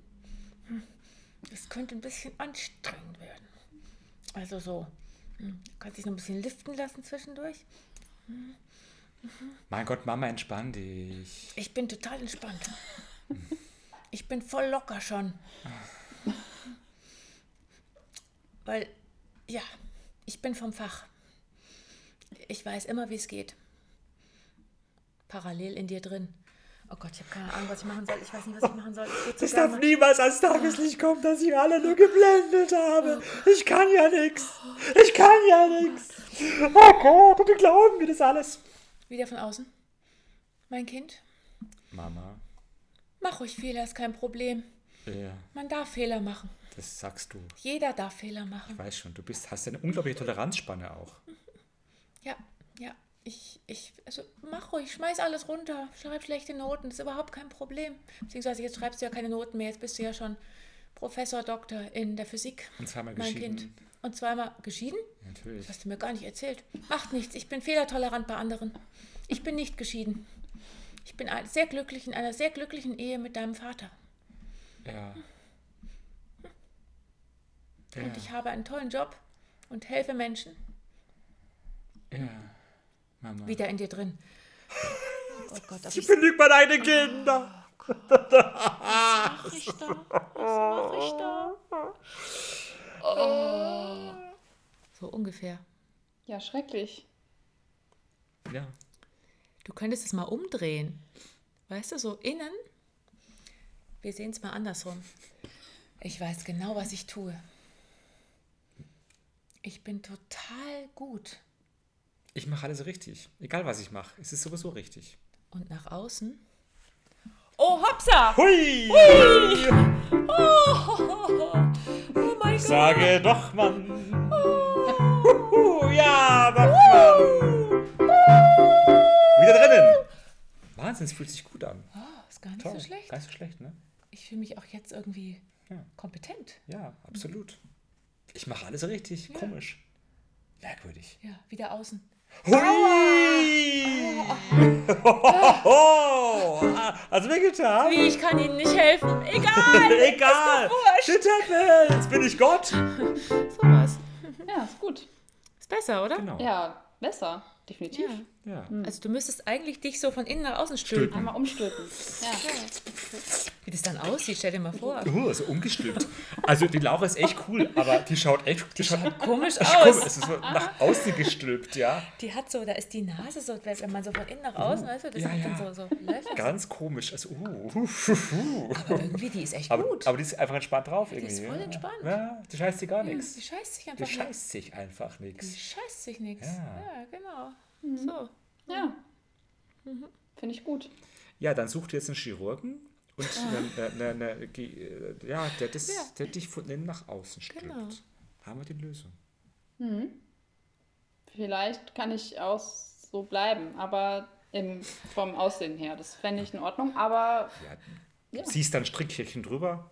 [SPEAKER 1] Hm, Das könnte ein bisschen anstrengend werden. Also so, hm, du kannst dich noch ein bisschen liften lassen zwischendurch.
[SPEAKER 2] mein Gott, Mama, entspann dich.
[SPEAKER 1] Ich bin total entspannt. Ich bin voll locker schon. Weil, ja, ich bin vom Fach. Ich weiß immer, wie es geht. Parallel in dir drin. Oh Gott, ich habe keine Ahnung, was ich machen soll. Ich weiß nicht, was ich machen soll. Ich
[SPEAKER 2] Es darf niemals ans Tageslicht kommen, dass ich alle nur geblendet habe. Ich kann ja nichts. Ich kann ja nichts. Oh Gott, und die glauben mir das alles.
[SPEAKER 1] Wieder von außen. Mein Kind,
[SPEAKER 2] Mama,
[SPEAKER 1] mach ruhig Fehler, ist kein Problem.
[SPEAKER 2] ja,
[SPEAKER 1] Man darf Fehler machen.
[SPEAKER 2] das sagst du.
[SPEAKER 1] Jeder darf Fehler machen.
[SPEAKER 2] Ich weiß schon, du bist, hast eine unglaubliche Toleranzspanne auch.
[SPEAKER 1] Ja. Ich, ich, also mach ruhig, schmeiß alles runter, schreib schlechte Noten, das ist überhaupt kein Problem. Beziehungsweise jetzt schreibst du ja keine Noten mehr, jetzt bist du ja schon Professor, Doktor in der Physik.
[SPEAKER 2] Und zweimal
[SPEAKER 1] mein
[SPEAKER 2] geschieden.
[SPEAKER 1] Kind. Und zweimal geschieden?
[SPEAKER 2] Natürlich.
[SPEAKER 1] Das hast du mir gar nicht erzählt. Macht nichts, ich bin fehlertolerant bei anderen. Ich bin nicht geschieden. Ich bin sehr glücklich in einer sehr glücklichen Ehe mit deinem Vater.
[SPEAKER 2] Ja.
[SPEAKER 1] Und ich habe einen tollen Job und helfe Menschen
[SPEAKER 2] Ja. Mama.
[SPEAKER 1] wieder in dir drin. Oh Gott,
[SPEAKER 2] Ich
[SPEAKER 1] ich
[SPEAKER 2] belüge meine eigenen Kinder.
[SPEAKER 1] mach ich da? Was mach ich da? Oh. So ungefähr.
[SPEAKER 3] Ja, schrecklich.
[SPEAKER 2] Ja.
[SPEAKER 1] Du könntest es mal umdrehen. Weißt du, so innen. Wir sehen es mal andersrum. Ich weiß genau, was ich tue. Ich bin total gut.
[SPEAKER 2] Ich mache alles richtig. Egal was ich mache. Es ist sowieso richtig.
[SPEAKER 1] Und nach außen. Oh, hopsa!
[SPEAKER 2] Hui!
[SPEAKER 1] Oh mein Gott!
[SPEAKER 2] Sage doch, Mann. Huhu, ja, doch, Mann. Wieder drinnen. Wahnsinn, es fühlt sich gut an.
[SPEAKER 1] Oh, ist gar nicht
[SPEAKER 2] Toll.
[SPEAKER 1] so schlecht.
[SPEAKER 2] Gar nicht so schlecht, ne?
[SPEAKER 1] Ich fühle mich auch jetzt irgendwie
[SPEAKER 2] Ja.
[SPEAKER 1] kompetent.
[SPEAKER 2] Ja, absolut. Ich mache alles richtig. Komisch. Merkwürdig.
[SPEAKER 1] Ja, wieder außen.
[SPEAKER 2] Hui! Hat's mir getan?
[SPEAKER 1] Wie, ich kann Ihnen nicht helfen. Egal! <laughs>
[SPEAKER 2] Egal. Shit happens. Bin ich Gott?
[SPEAKER 1] Sowas.
[SPEAKER 3] Ja, ist gut.
[SPEAKER 1] Ist besser, oder?
[SPEAKER 2] Genau.
[SPEAKER 3] Ja, besser. Definitiv.
[SPEAKER 1] Ja.
[SPEAKER 2] Ja.
[SPEAKER 1] Also du müsstest eigentlich dich so von innen nach außen stülpen.
[SPEAKER 2] Stülpen.
[SPEAKER 3] Einmal umstülpen. Ja.
[SPEAKER 1] Wie das dann aussieht, stell dir mal vor.
[SPEAKER 2] Uh, so umgestülpt. Also die Laura ist echt cool, aber die schaut echt die schaut
[SPEAKER 1] Komisch
[SPEAKER 2] echt komisch.
[SPEAKER 1] aus.
[SPEAKER 2] Es ist so nach außen gestülpt, ja.
[SPEAKER 1] Die hat so, da ist die Nase so, wenn wenn man so von innen nach außen, weißt du, das
[SPEAKER 2] Ja,
[SPEAKER 1] hat dann
[SPEAKER 2] ja.
[SPEAKER 1] so, so Löcher.
[SPEAKER 2] Ganz komisch. Also, uh, uh, uh, uh.
[SPEAKER 1] Aber irgendwie, die ist echt
[SPEAKER 2] Aber,
[SPEAKER 1] gut.
[SPEAKER 2] aber die ist einfach entspannt drauf irgendwie.
[SPEAKER 1] ist voll entspannt.
[SPEAKER 2] Ja, die scheißt dir gar
[SPEAKER 1] die
[SPEAKER 2] nichts.
[SPEAKER 1] scheißt sich
[SPEAKER 2] Die
[SPEAKER 1] einfach nichts.
[SPEAKER 2] scheißt sich einfach
[SPEAKER 1] Die
[SPEAKER 2] nichts.
[SPEAKER 1] scheißt sich nichts.
[SPEAKER 2] Ja.
[SPEAKER 1] Ja, genau. So.
[SPEAKER 3] Ja. Finde ich gut.
[SPEAKER 2] Ja, dann such dir jetzt einen Chirurgen und ne, ne, ne, ge- äh, ja, der, das, der dich von innen nach außen stülpt.
[SPEAKER 1] Genau.
[SPEAKER 2] Haben wir die Lösung.
[SPEAKER 3] Vielleicht kann ich auch so bleiben, aber im, vom Aussehen her. Das fände ich in Ordnung, aber
[SPEAKER 2] Ja, Ziehst dann Strickjäckchen drüber.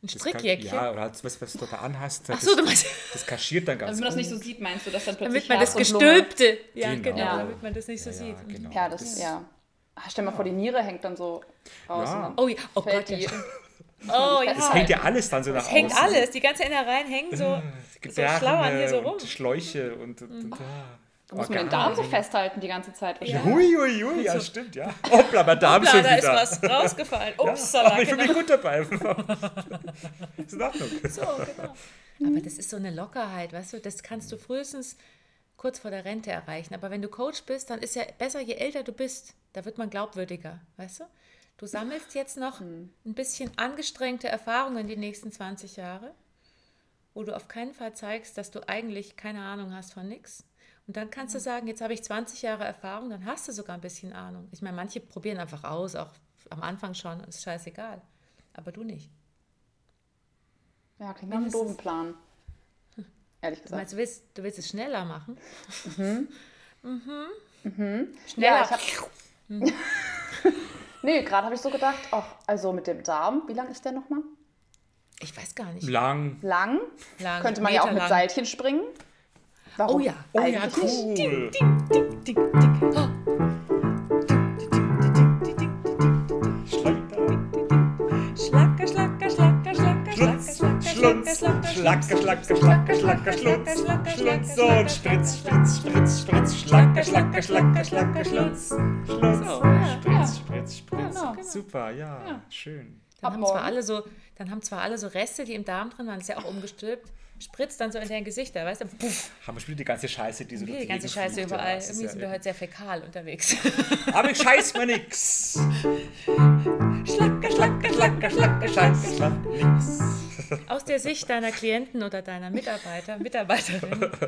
[SPEAKER 1] Ein
[SPEAKER 2] Das
[SPEAKER 1] Strickjäckchen.
[SPEAKER 2] Ja, oder halt, was, was du da anhast.
[SPEAKER 1] Ach so, du meinst,
[SPEAKER 2] Das kaschiert dann ganz
[SPEAKER 3] damit man das nicht so sieht, meinst du, dass dann plötzlich
[SPEAKER 1] damit man das Gestülpte. Ja,
[SPEAKER 2] Genau.
[SPEAKER 1] genau,
[SPEAKER 3] Ja.
[SPEAKER 1] damit man das nicht so
[SPEAKER 2] Ja,
[SPEAKER 1] sieht.
[SPEAKER 2] ja, genau.
[SPEAKER 3] Ja, das, ja. Ah, stell mal vor, die Niere hängt dann so raus.
[SPEAKER 2] Ja.
[SPEAKER 1] Oh, ja. oh Gott, ja,
[SPEAKER 3] die-. <laughs>
[SPEAKER 1] Oh ja.
[SPEAKER 2] Es hängt ja alles dann so nach
[SPEAKER 1] Es hängt
[SPEAKER 2] außen.
[SPEAKER 1] alles, die ganzen Innereien hängen so. <laughs>
[SPEAKER 2] Gedärme
[SPEAKER 1] Schlauern hier so rum.
[SPEAKER 2] und Schläuche und, und, und ah.
[SPEAKER 3] Da muss man den Darm so festhalten die ganze Zeit.
[SPEAKER 2] Ja. Hui, hui, hui, ja, stimmt, ja. Hoppla, mein Darm
[SPEAKER 1] Hoppla,
[SPEAKER 2] schon
[SPEAKER 1] da ist
[SPEAKER 2] wieder.
[SPEAKER 1] was rausgefallen.
[SPEAKER 2] Ja,
[SPEAKER 1] Upsala,
[SPEAKER 2] aber ich fühle
[SPEAKER 1] genau.
[SPEAKER 2] mich gut dabei. <laughs> ist in Ordnung.
[SPEAKER 1] So, genau. Aber das ist so eine Lockerheit, weißt du, das kannst du frühestens kurz vor der Rente erreichen. Aber wenn du Coach bist, dann ist ja besser, je älter du bist. Da wird man glaubwürdiger, weißt du? Du sammelst jetzt noch ein bisschen angestrengte Erfahrungen die nächsten 20 Jahre, wo du auf keinen Fall zeigst, dass du eigentlich keine Ahnung hast von nichts. Und dann kannst du sagen, jetzt habe ich 20 Jahre Erfahrung, dann hast du sogar ein bisschen Ahnung. Ich meine, manche probieren einfach aus, auch am Anfang schon, ist scheißegal. Aber du nicht.
[SPEAKER 3] Ja, klingt nach einem doofen Plan. Ehrlich
[SPEAKER 1] Du
[SPEAKER 3] gesagt.
[SPEAKER 1] meinst, du willst, du willst es schneller machen?
[SPEAKER 3] Ja,
[SPEAKER 1] Schneller.
[SPEAKER 3] ich hab, <laughs> nee, gerade habe ich so gedacht, ach, also mit dem Darm, wie lang ist der nochmal?
[SPEAKER 1] Ich weiß gar nicht.
[SPEAKER 2] Lang.
[SPEAKER 3] Lang.
[SPEAKER 1] Lang,
[SPEAKER 3] Könnte man ja auch mit
[SPEAKER 1] meterlang.
[SPEAKER 3] Seilchen springen. Warum?
[SPEAKER 1] Oh ja.
[SPEAKER 2] Oh ja, cool.
[SPEAKER 1] Oh. Schlacker, schlacker, schlacker,
[SPEAKER 2] Schlunz,
[SPEAKER 1] schlacker,
[SPEAKER 2] Schlunz,
[SPEAKER 1] schlacker,
[SPEAKER 2] Schlacker, Schlacker, Schlacker, Schlunz, Schlunz, Schlunz und Spritz, Spritz, Spritz, Spritz, Schlacker, Schlacker, Schlunz, Schlunz,
[SPEAKER 1] So, ja,
[SPEAKER 2] Spritz, Spritz, Spritz.
[SPEAKER 3] Genau.
[SPEAKER 2] Super, ja, schön.
[SPEAKER 1] Dann
[SPEAKER 3] Ab
[SPEAKER 1] haben, zwar alle so, dann haben zwar alle so Reste, die im Darm drin waren, ist ja auch umgestülpt, spritzt dann so in dein Gesichter, weißt du? Puff,
[SPEAKER 2] Haben wir schon wieder die ganze Scheiße, die so
[SPEAKER 1] die
[SPEAKER 2] durch
[SPEAKER 1] ganze Scheiße
[SPEAKER 2] fliegt,
[SPEAKER 1] überall.
[SPEAKER 2] ja,
[SPEAKER 1] Irgendwie
[SPEAKER 2] ja
[SPEAKER 1] sind wir heute sehr fäkal unterwegs. <laughs>
[SPEAKER 2] Aber ich scheiß mir nix.
[SPEAKER 1] Schlacker, schlacker,
[SPEAKER 2] Schlacker, schlacker, scheiß mir nix.
[SPEAKER 1] Aus der Sicht deiner Klienten oder deiner Mitarbeiter, Mitarbeiterin. <laughs>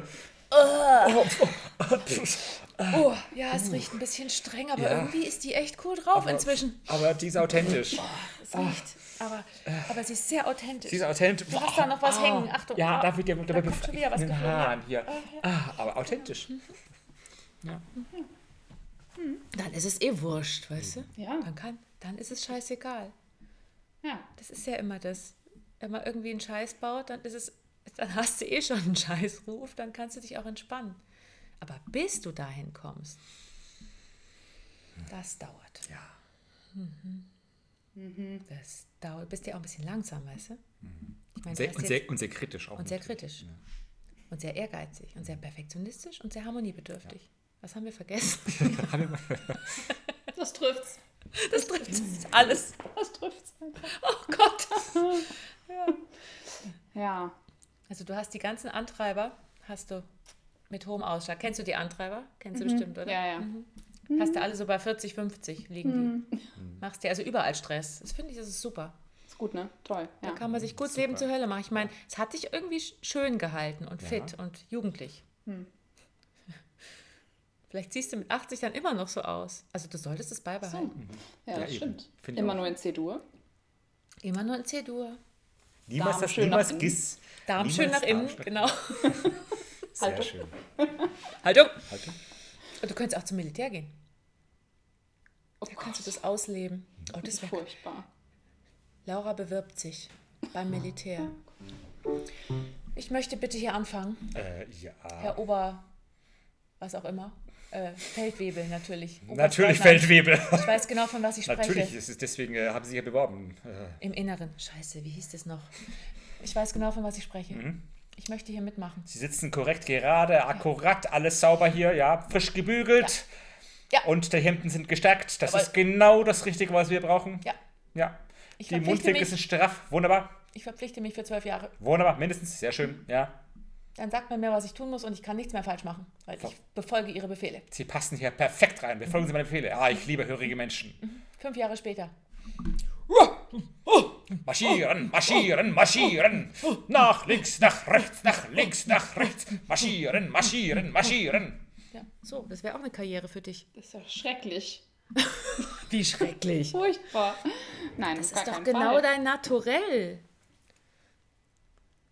[SPEAKER 1] Oh, ja, es riecht ein bisschen streng, aber
[SPEAKER 2] Ja.
[SPEAKER 1] irgendwie ist die echt cool drauf inzwischen.
[SPEAKER 2] Aber die ist authentisch.
[SPEAKER 1] Es riecht, aber, aber sie ist sehr authentisch.
[SPEAKER 2] Die ist authentisch.
[SPEAKER 1] Du hast da noch was hängen. Achtung.
[SPEAKER 2] Ja,
[SPEAKER 1] Ah,
[SPEAKER 2] darf ich dir
[SPEAKER 1] da
[SPEAKER 2] dabei
[SPEAKER 1] kommt schon wieder was
[SPEAKER 2] den. Haaren hier. Ah, aber authentisch.
[SPEAKER 1] Dann ist es eh wurscht, weißt du?
[SPEAKER 3] Ja.
[SPEAKER 1] Dann, kann, dann ist es scheißegal.
[SPEAKER 3] Ja.
[SPEAKER 1] Das ist ja immer das. Wenn man irgendwie einen Scheiß baut, dann ist es, dann hast du eh schon einen Scheißruf, dann kannst du dich auch entspannen. Aber bis du dahin kommst, das dauert.
[SPEAKER 2] Ja.
[SPEAKER 1] Das dauert. Bist ja auch ein bisschen langsam, weißt du? Ich meine, du
[SPEAKER 2] Sehr,
[SPEAKER 1] hast
[SPEAKER 2] und, sehr, und sehr kritisch auch.
[SPEAKER 1] und sehr kritisch. Und sehr ehrgeizig und sehr perfektionistisch und sehr harmoniebedürftig. Was haben wir vergessen? <laughs> <laughs>
[SPEAKER 3] Das trifft's.
[SPEAKER 1] Das trifft alles.
[SPEAKER 3] Das trifft's.
[SPEAKER 1] Oh Gott. <laughs>
[SPEAKER 3] Ja.
[SPEAKER 1] Also du hast die ganzen Antreiber, hast du mit hohem Ausschlag. Kennst du die Antreiber? Kennst du bestimmt, oder?
[SPEAKER 3] Ja, ja.
[SPEAKER 1] Hast du alle so bei 40, 50 liegen die. Machst dir also überall Stress. Das finde ich, das ist super.
[SPEAKER 3] Ist gut, ne? Toll. Ja.
[SPEAKER 1] Da kann man sich gut Leben zur Hölle machen. Ich meine, es hat dich irgendwie sch- schön gehalten und fit und jugendlich. <laughs> Vielleicht siehst du mit 80 dann immer noch so aus. Also du solltest es beibehalten.
[SPEAKER 3] Ja,
[SPEAKER 2] Ja,
[SPEAKER 3] das
[SPEAKER 2] eben.
[SPEAKER 3] stimmt. Immer
[SPEAKER 2] auch.
[SPEAKER 3] nur in C-Dur.
[SPEAKER 1] Immer nur in C-Dur.
[SPEAKER 2] Niemals
[SPEAKER 3] Darm
[SPEAKER 2] das,
[SPEAKER 3] schön
[SPEAKER 2] niemals
[SPEAKER 3] nach innen.
[SPEAKER 2] Giss.
[SPEAKER 1] Darm
[SPEAKER 2] Niemals
[SPEAKER 1] schön nach innen,
[SPEAKER 2] Darmstadt.
[SPEAKER 1] genau. <laughs>
[SPEAKER 2] Sehr
[SPEAKER 3] Haltung.
[SPEAKER 2] schön.
[SPEAKER 1] Haltung.
[SPEAKER 2] Haltung.
[SPEAKER 1] Und du könntest auch zum Militär gehen. Da kannst du das ausleben. Oh, das wäre
[SPEAKER 3] Furchtbar.
[SPEAKER 1] Laura bewirbt sich beim Militär. Ich möchte bitte hier anfangen.
[SPEAKER 2] Äh, ja.
[SPEAKER 1] Herr Ober, was auch immer. Äh, Feldwebel natürlich.
[SPEAKER 2] Natürlich
[SPEAKER 1] Oberstleutnant.
[SPEAKER 2] Feldwebel.
[SPEAKER 1] Ich weiß genau, von was ich spreche.
[SPEAKER 2] Natürlich, es ist deswegen äh, haben Sie sich ja beworben. Äh,
[SPEAKER 1] Im Inneren. Scheiße, wie hieß das noch? Ich weiß genau, von was ich spreche.
[SPEAKER 2] Mhm.
[SPEAKER 1] Ich möchte hier mitmachen.
[SPEAKER 2] Sie sitzen korrekt gerade, akkurat, alles sauber hier, ja, frisch gebügelt.
[SPEAKER 1] Ja.
[SPEAKER 2] Und die Hemden sind gestärkt. Das
[SPEAKER 1] Jawohl.
[SPEAKER 2] ist genau das Richtige, was wir brauchen.
[SPEAKER 1] Ja,
[SPEAKER 2] Ja.
[SPEAKER 1] Ich
[SPEAKER 2] Die Mundwinkel sind straff. Wunderbar.
[SPEAKER 1] ich verpflichte mich für zwölf Jahre.
[SPEAKER 2] Wunderbar. Mindestens. Sehr schön. Ja.
[SPEAKER 1] Dann sagt man mir, was ich tun muss und ich kann nichts mehr falsch machen, weil ich befolge Ihre Befehle.
[SPEAKER 2] Sie passen hier perfekt rein. Befolgen Sie meine Befehle. Ah, ich liebe hörige Menschen.
[SPEAKER 1] Fünf Jahre später.
[SPEAKER 2] Marschieren, marschieren, marschieren. Nach links, nach rechts, nach links, nach rechts. Marschieren, marschieren, marschieren.
[SPEAKER 1] So, das wäre auch eine Karriere für dich.
[SPEAKER 3] Das ist ja schrecklich. <laughs>
[SPEAKER 1] Wie schrecklich.
[SPEAKER 3] Furchtbar. Nein,
[SPEAKER 1] Das ist doch genau
[SPEAKER 3] Fall.
[SPEAKER 1] dein Naturell.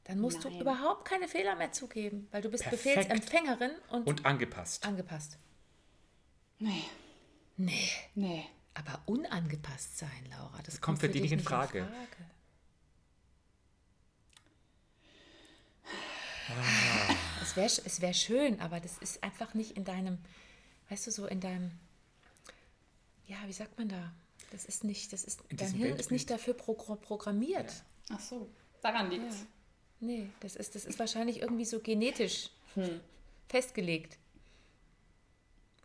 [SPEAKER 1] Dann musst
[SPEAKER 3] Nein.
[SPEAKER 1] du überhaupt keine Fehler mehr zugeben, weil du bist
[SPEAKER 2] Perfekt.
[SPEAKER 1] Befehlsempfängerin und,
[SPEAKER 2] Und angepasst.
[SPEAKER 1] angepasst.
[SPEAKER 3] Nee,
[SPEAKER 1] Nee,
[SPEAKER 3] nee.
[SPEAKER 1] aber unangepasst sein, Laura, das
[SPEAKER 2] kommt für dich
[SPEAKER 1] dich
[SPEAKER 2] nicht in Frage.
[SPEAKER 1] Ah. Es wäre es wär schön, aber das ist einfach nicht in deinem, weißt du, so in deinem, ja, wie sagt man da? Das ist nicht, das ist,
[SPEAKER 2] In
[SPEAKER 1] dein Hirn ist nicht
[SPEAKER 2] Weltbild.
[SPEAKER 1] dafür pro programmiert.
[SPEAKER 3] Ach so, daran liegt's.
[SPEAKER 1] Nee, das ist, das ist wahrscheinlich irgendwie so genetisch festgelegt.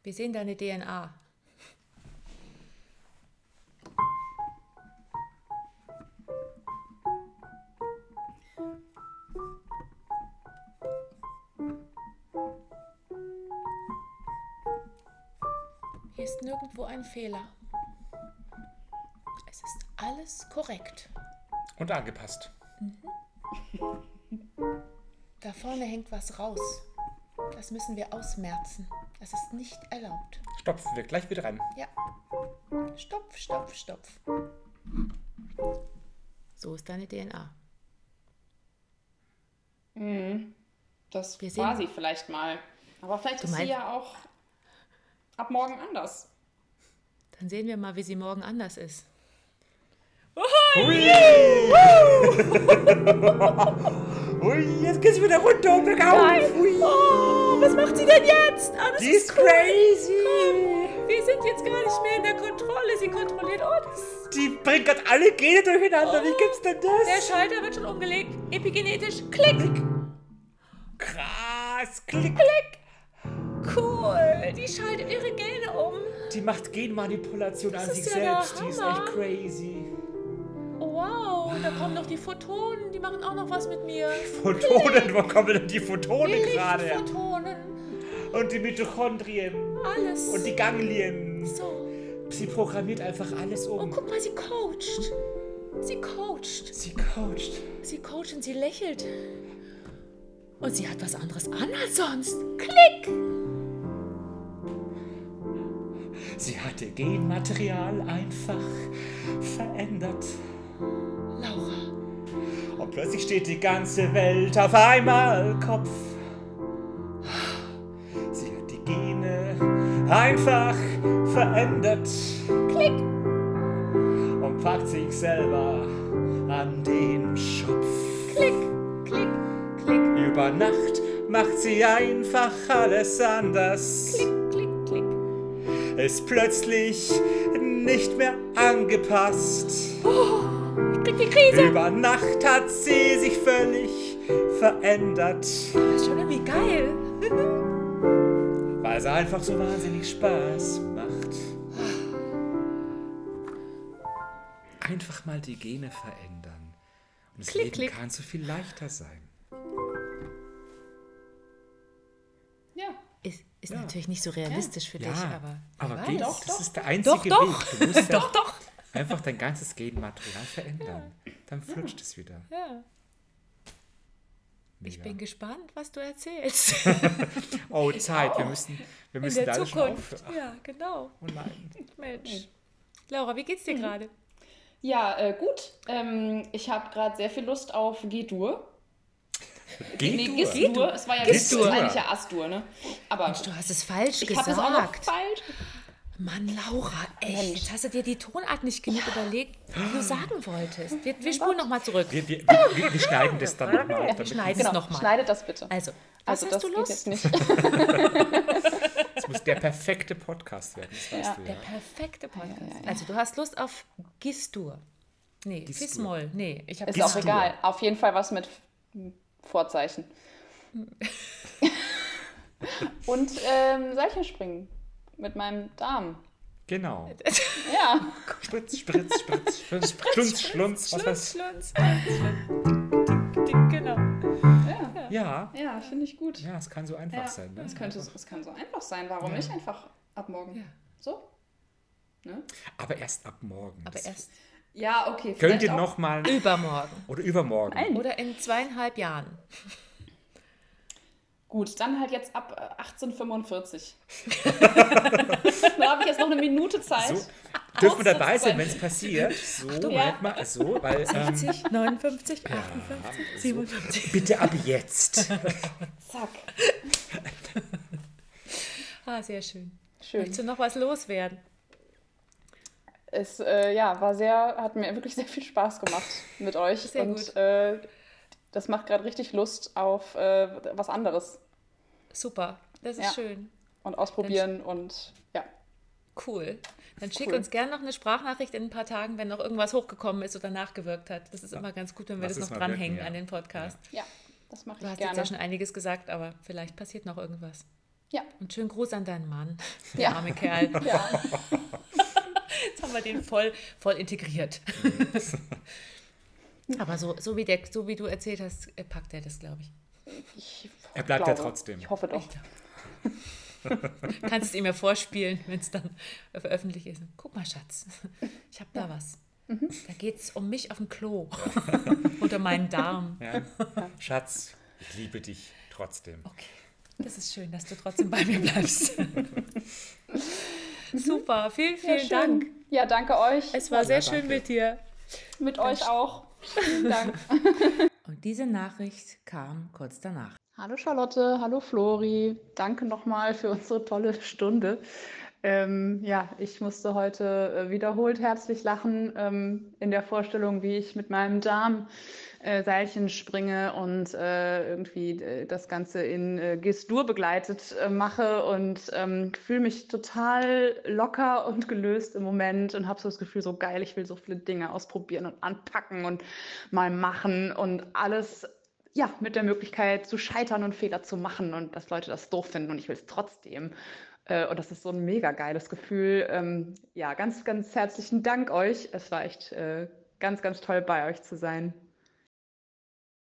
[SPEAKER 1] Wir sehen deine DNA. Ist nirgendwo ein Fehler. Es ist alles korrekt.
[SPEAKER 2] Und angepasst.
[SPEAKER 1] Da vorne hängt was raus. Das müssen wir ausmerzen. Das ist nicht erlaubt.
[SPEAKER 2] Stopfen wir gleich wieder rein.
[SPEAKER 1] Ja. Stopf, stopf, stopf. So ist deine DNA.
[SPEAKER 3] Das
[SPEAKER 1] Wir
[SPEAKER 3] war
[SPEAKER 1] sehen-
[SPEAKER 3] sie vielleicht mal. Aber vielleicht
[SPEAKER 1] Du
[SPEAKER 3] ist sie ja auch ab morgen anders.
[SPEAKER 1] Dann sehen wir mal, wie sie morgen anders ist.
[SPEAKER 2] Hui! Hui, jetzt geht's wieder runter und bergauf. Hui.
[SPEAKER 1] Oh, was macht sie denn jetzt? Ah, das
[SPEAKER 2] Die ist crazy.
[SPEAKER 1] Wir sind jetzt gar nicht mehr in der Kontrolle. Sie kontrolliert uns.
[SPEAKER 2] Die bringt gerade alle Gene durcheinander. Wie gibt's denn
[SPEAKER 1] Der
[SPEAKER 2] das?
[SPEAKER 1] Schalter wird schon umgelegt. Epigenetisch. Klick.
[SPEAKER 2] Krass. Klick.
[SPEAKER 1] Cool. Die schaltet ihre Gene um.
[SPEAKER 2] Die macht Genmanipulation an
[SPEAKER 1] ist
[SPEAKER 2] sich
[SPEAKER 1] ja
[SPEAKER 2] selbst. Die ist echt crazy.
[SPEAKER 1] Oh, wow. Und da kommen noch die Photonen. Die machen auch noch was mit mir.
[SPEAKER 2] Photonen, wo kommen denn die Photonen
[SPEAKER 1] Die
[SPEAKER 2] gerade her?
[SPEAKER 1] Lichtphotonen.
[SPEAKER 2] Und die Mitochondrien.
[SPEAKER 1] Alles.
[SPEAKER 2] Und die Ganglien.
[SPEAKER 1] so.
[SPEAKER 2] Sie programmiert einfach alles
[SPEAKER 1] Oh,
[SPEAKER 2] um.
[SPEAKER 1] guck mal, sie coacht. Sie coacht.
[SPEAKER 2] Sie coacht.
[SPEAKER 1] Sie coacht und sie lächelt. Und sie hat was anderes an als sonst. Klick!
[SPEAKER 2] Sie hat ihr Genmaterial einfach verändert.
[SPEAKER 1] Laura,
[SPEAKER 2] Und plötzlich steht die ganze Welt auf einmal Kopf. Sie hat die Gene einfach verändert.
[SPEAKER 1] klick!
[SPEAKER 2] Und packt sich selber an den Schopf.
[SPEAKER 1] Klick, klick, klick,
[SPEAKER 2] Über Nacht macht sie einfach alles anders.
[SPEAKER 1] klick.
[SPEAKER 2] Ist plötzlich nicht mehr angepasst.
[SPEAKER 1] Ich krieg die Krise.
[SPEAKER 2] Über Nacht hat sie sich völlig verändert,
[SPEAKER 1] Das ist schon irgendwie geil.
[SPEAKER 2] weil es einfach so wahnsinnig Spaß macht. Einfach mal die Gene verändern. Und das
[SPEAKER 1] Klick,
[SPEAKER 2] Leben
[SPEAKER 1] klick.
[SPEAKER 2] kann so viel leichter sein.
[SPEAKER 3] Ja.
[SPEAKER 1] Ist,
[SPEAKER 2] Ja.
[SPEAKER 1] natürlich nicht so realistisch für dich,
[SPEAKER 2] Ja,
[SPEAKER 1] aber.
[SPEAKER 2] aber geht
[SPEAKER 1] weiß.
[SPEAKER 2] doch. Das ist der einzige
[SPEAKER 1] Doch, doch.
[SPEAKER 2] Weg. Du musst <laughs> ja
[SPEAKER 1] Doch, doch.
[SPEAKER 2] einfach dein ganzes Genmaterial verändern. Dann flutscht es wieder.
[SPEAKER 1] Ja. Ich
[SPEAKER 2] Mega.
[SPEAKER 1] bin gespannt, was du erzählst. <laughs>
[SPEAKER 2] Oh, Zeit. Wir <laughs> müssen, wir
[SPEAKER 1] In
[SPEAKER 2] müssen
[SPEAKER 1] der
[SPEAKER 2] da schon
[SPEAKER 1] Zukunft.
[SPEAKER 2] aufhören.
[SPEAKER 1] Ja, genau.
[SPEAKER 2] Oh nein.
[SPEAKER 1] Mensch. Laura, wie geht's dir gerade?
[SPEAKER 3] Ja, äh, gut. Ähm, ich habe gerade sehr viel Lust auf G-Dur.
[SPEAKER 2] Geh
[SPEAKER 3] Nee. Es war ja
[SPEAKER 2] Gistur.
[SPEAKER 3] Gistur. eigentlich ja Astur, ne? Aber
[SPEAKER 1] Du hast es falsch
[SPEAKER 3] ich habe es auch noch
[SPEAKER 1] gesagt.
[SPEAKER 3] falsch.
[SPEAKER 1] Mann, Laura, echt.
[SPEAKER 3] Mensch.
[SPEAKER 1] Jetzt hast du dir die Tonart nicht genug überlegt, wie du sagen wolltest. Wir, wir spulen nochmal zurück.
[SPEAKER 2] Wir, wir, wir, wir schneiden das dann nochmal.
[SPEAKER 1] Ja, wir schneiden es
[SPEAKER 3] Genau,
[SPEAKER 1] nochmal.
[SPEAKER 3] schneidet das bitte.
[SPEAKER 1] Also, was
[SPEAKER 3] Also
[SPEAKER 1] hast
[SPEAKER 3] das
[SPEAKER 1] du
[SPEAKER 3] geht
[SPEAKER 1] Lust?
[SPEAKER 3] jetzt nicht. <laughs>
[SPEAKER 2] Das muss der perfekte Podcast werden, das weißt
[SPEAKER 3] Ja.
[SPEAKER 2] du
[SPEAKER 1] Der
[SPEAKER 2] ja.
[SPEAKER 1] perfekte Podcast.
[SPEAKER 3] Ja, ja, ja.
[SPEAKER 1] Also, du hast Lust auf Gistur. Nee,
[SPEAKER 2] Gistur.
[SPEAKER 1] Fismol. Nee, ich habe
[SPEAKER 3] Ist auch
[SPEAKER 2] Gistur.
[SPEAKER 3] egal. Auf jeden Fall was mit Vorzeichen. <laughs> Und ähm, Seilchenspringen mit meinem Darm.
[SPEAKER 2] Genau.
[SPEAKER 3] Ja,
[SPEAKER 2] Spritz, Spritz, Spritz, Spritz, Schlunz, Schlunz,
[SPEAKER 1] Schlunz, Schlunz, Schlunz. Dick, dick, genau.
[SPEAKER 3] ja,
[SPEAKER 2] Ja,
[SPEAKER 3] ja, finde ich gut.
[SPEAKER 2] ja, es kann so einfach
[SPEAKER 3] Ja,
[SPEAKER 2] sein. Ne?
[SPEAKER 3] es, könnte, es kann so einfach sein. Warum nicht einfach ab morgen?
[SPEAKER 1] Ja.
[SPEAKER 3] So? Ne?
[SPEAKER 2] Aber erst ab morgen.
[SPEAKER 1] Aber
[SPEAKER 2] Das
[SPEAKER 1] erst
[SPEAKER 3] Ja, okay.
[SPEAKER 2] Könnt ihr nochmal,
[SPEAKER 1] übermorgen.
[SPEAKER 2] oder übermorgen.
[SPEAKER 3] Nein.
[SPEAKER 1] Oder in zweieinhalb Jahren.
[SPEAKER 3] Gut, dann halt jetzt ab 1845. <laughs> da habe ich jetzt noch eine Minute Zeit.
[SPEAKER 2] So, dürfen wir dabei sein, wenn es passiert? So, Achtung, ja. mal. So, weil,
[SPEAKER 1] 60, ähm, 59, 58, ja, 57.
[SPEAKER 2] So. Bitte ab jetzt. <laughs>
[SPEAKER 3] Zack.
[SPEAKER 1] ah, sehr schön. Schön. Möchtest du noch was loswerden?
[SPEAKER 3] Es äh, ja, war sehr, hat mir wirklich sehr viel Spaß gemacht mit euch. Sehr und gut. Äh, das macht gerade richtig Lust auf äh, was anderes.
[SPEAKER 1] Super, das ist ja. schön.
[SPEAKER 3] Und ausprobieren und ja.
[SPEAKER 1] Cool. Dann schick cool. uns gerne noch eine Sprachnachricht in ein paar Tagen, wenn noch irgendwas hochgekommen ist oder nachgewirkt hat. Das ist ja. immer ganz gut, wenn wir Lass das noch dranhängen ja. an den Podcast.
[SPEAKER 3] Ja, das mache ich
[SPEAKER 1] gerne.
[SPEAKER 3] Du
[SPEAKER 1] hast jetzt ja schon einiges gesagt, aber vielleicht passiert noch irgendwas.
[SPEAKER 3] Ja.
[SPEAKER 1] Und schönen Gruß an deinen Mann, der ja. arme Kerl. <laughs> Ja. <laughs> Jetzt haben wir den voll, voll integriert. <laughs> aber so, so, wie der, so wie du erzählt hast, äh, packt er das, glaube ich.
[SPEAKER 3] ich
[SPEAKER 2] er bleibt ja trotzdem.
[SPEAKER 3] Ich hoffe doch. <laughs>
[SPEAKER 1] Kannst es ihm ja vorspielen, wenn es dann veröffentlicht ist. Guck mal, Schatz, ich habe da ja. was. Mhm. Da geht es um mich auf dem Klo. <laughs> Unter meinen Darm. Ja.
[SPEAKER 2] Schatz, ich liebe dich trotzdem.
[SPEAKER 1] Okay. Das ist schön, dass du trotzdem bei mir bleibst. Super, vielen, vielen ja, Dank.
[SPEAKER 3] Ja, danke euch.
[SPEAKER 1] Es war sehr schön mit dir.
[SPEAKER 3] Mit Ganz euch auch. Vielen Dank. <laughs>
[SPEAKER 1] Und diese Nachricht kam kurz danach.
[SPEAKER 3] Hallo Charlotte, hallo Flori. Danke nochmal für unsere tolle Stunde. Ähm, ja, ich musste heute äh, wiederholt herzlich lachen ähm, in der Vorstellung, wie ich mit meinem Darm äh, Seilchen springe und äh, irgendwie äh, das Ganze in äh, Gestur begleitet äh, mache und ähm, fühle mich total locker und gelöst im Moment und habe so das Gefühl, so geil, ich will so viele Dinge ausprobieren und anpacken und mal machen und alles ja, mit der Möglichkeit zu scheitern und Fehler zu machen und dass Leute das doof finden und ich will es trotzdem. Äh, und das ist so ein mega geiles Gefühl. Ähm, ja, ganz, ganz herzlichen Dank euch. Es war echt äh, ganz, ganz toll bei euch zu sein.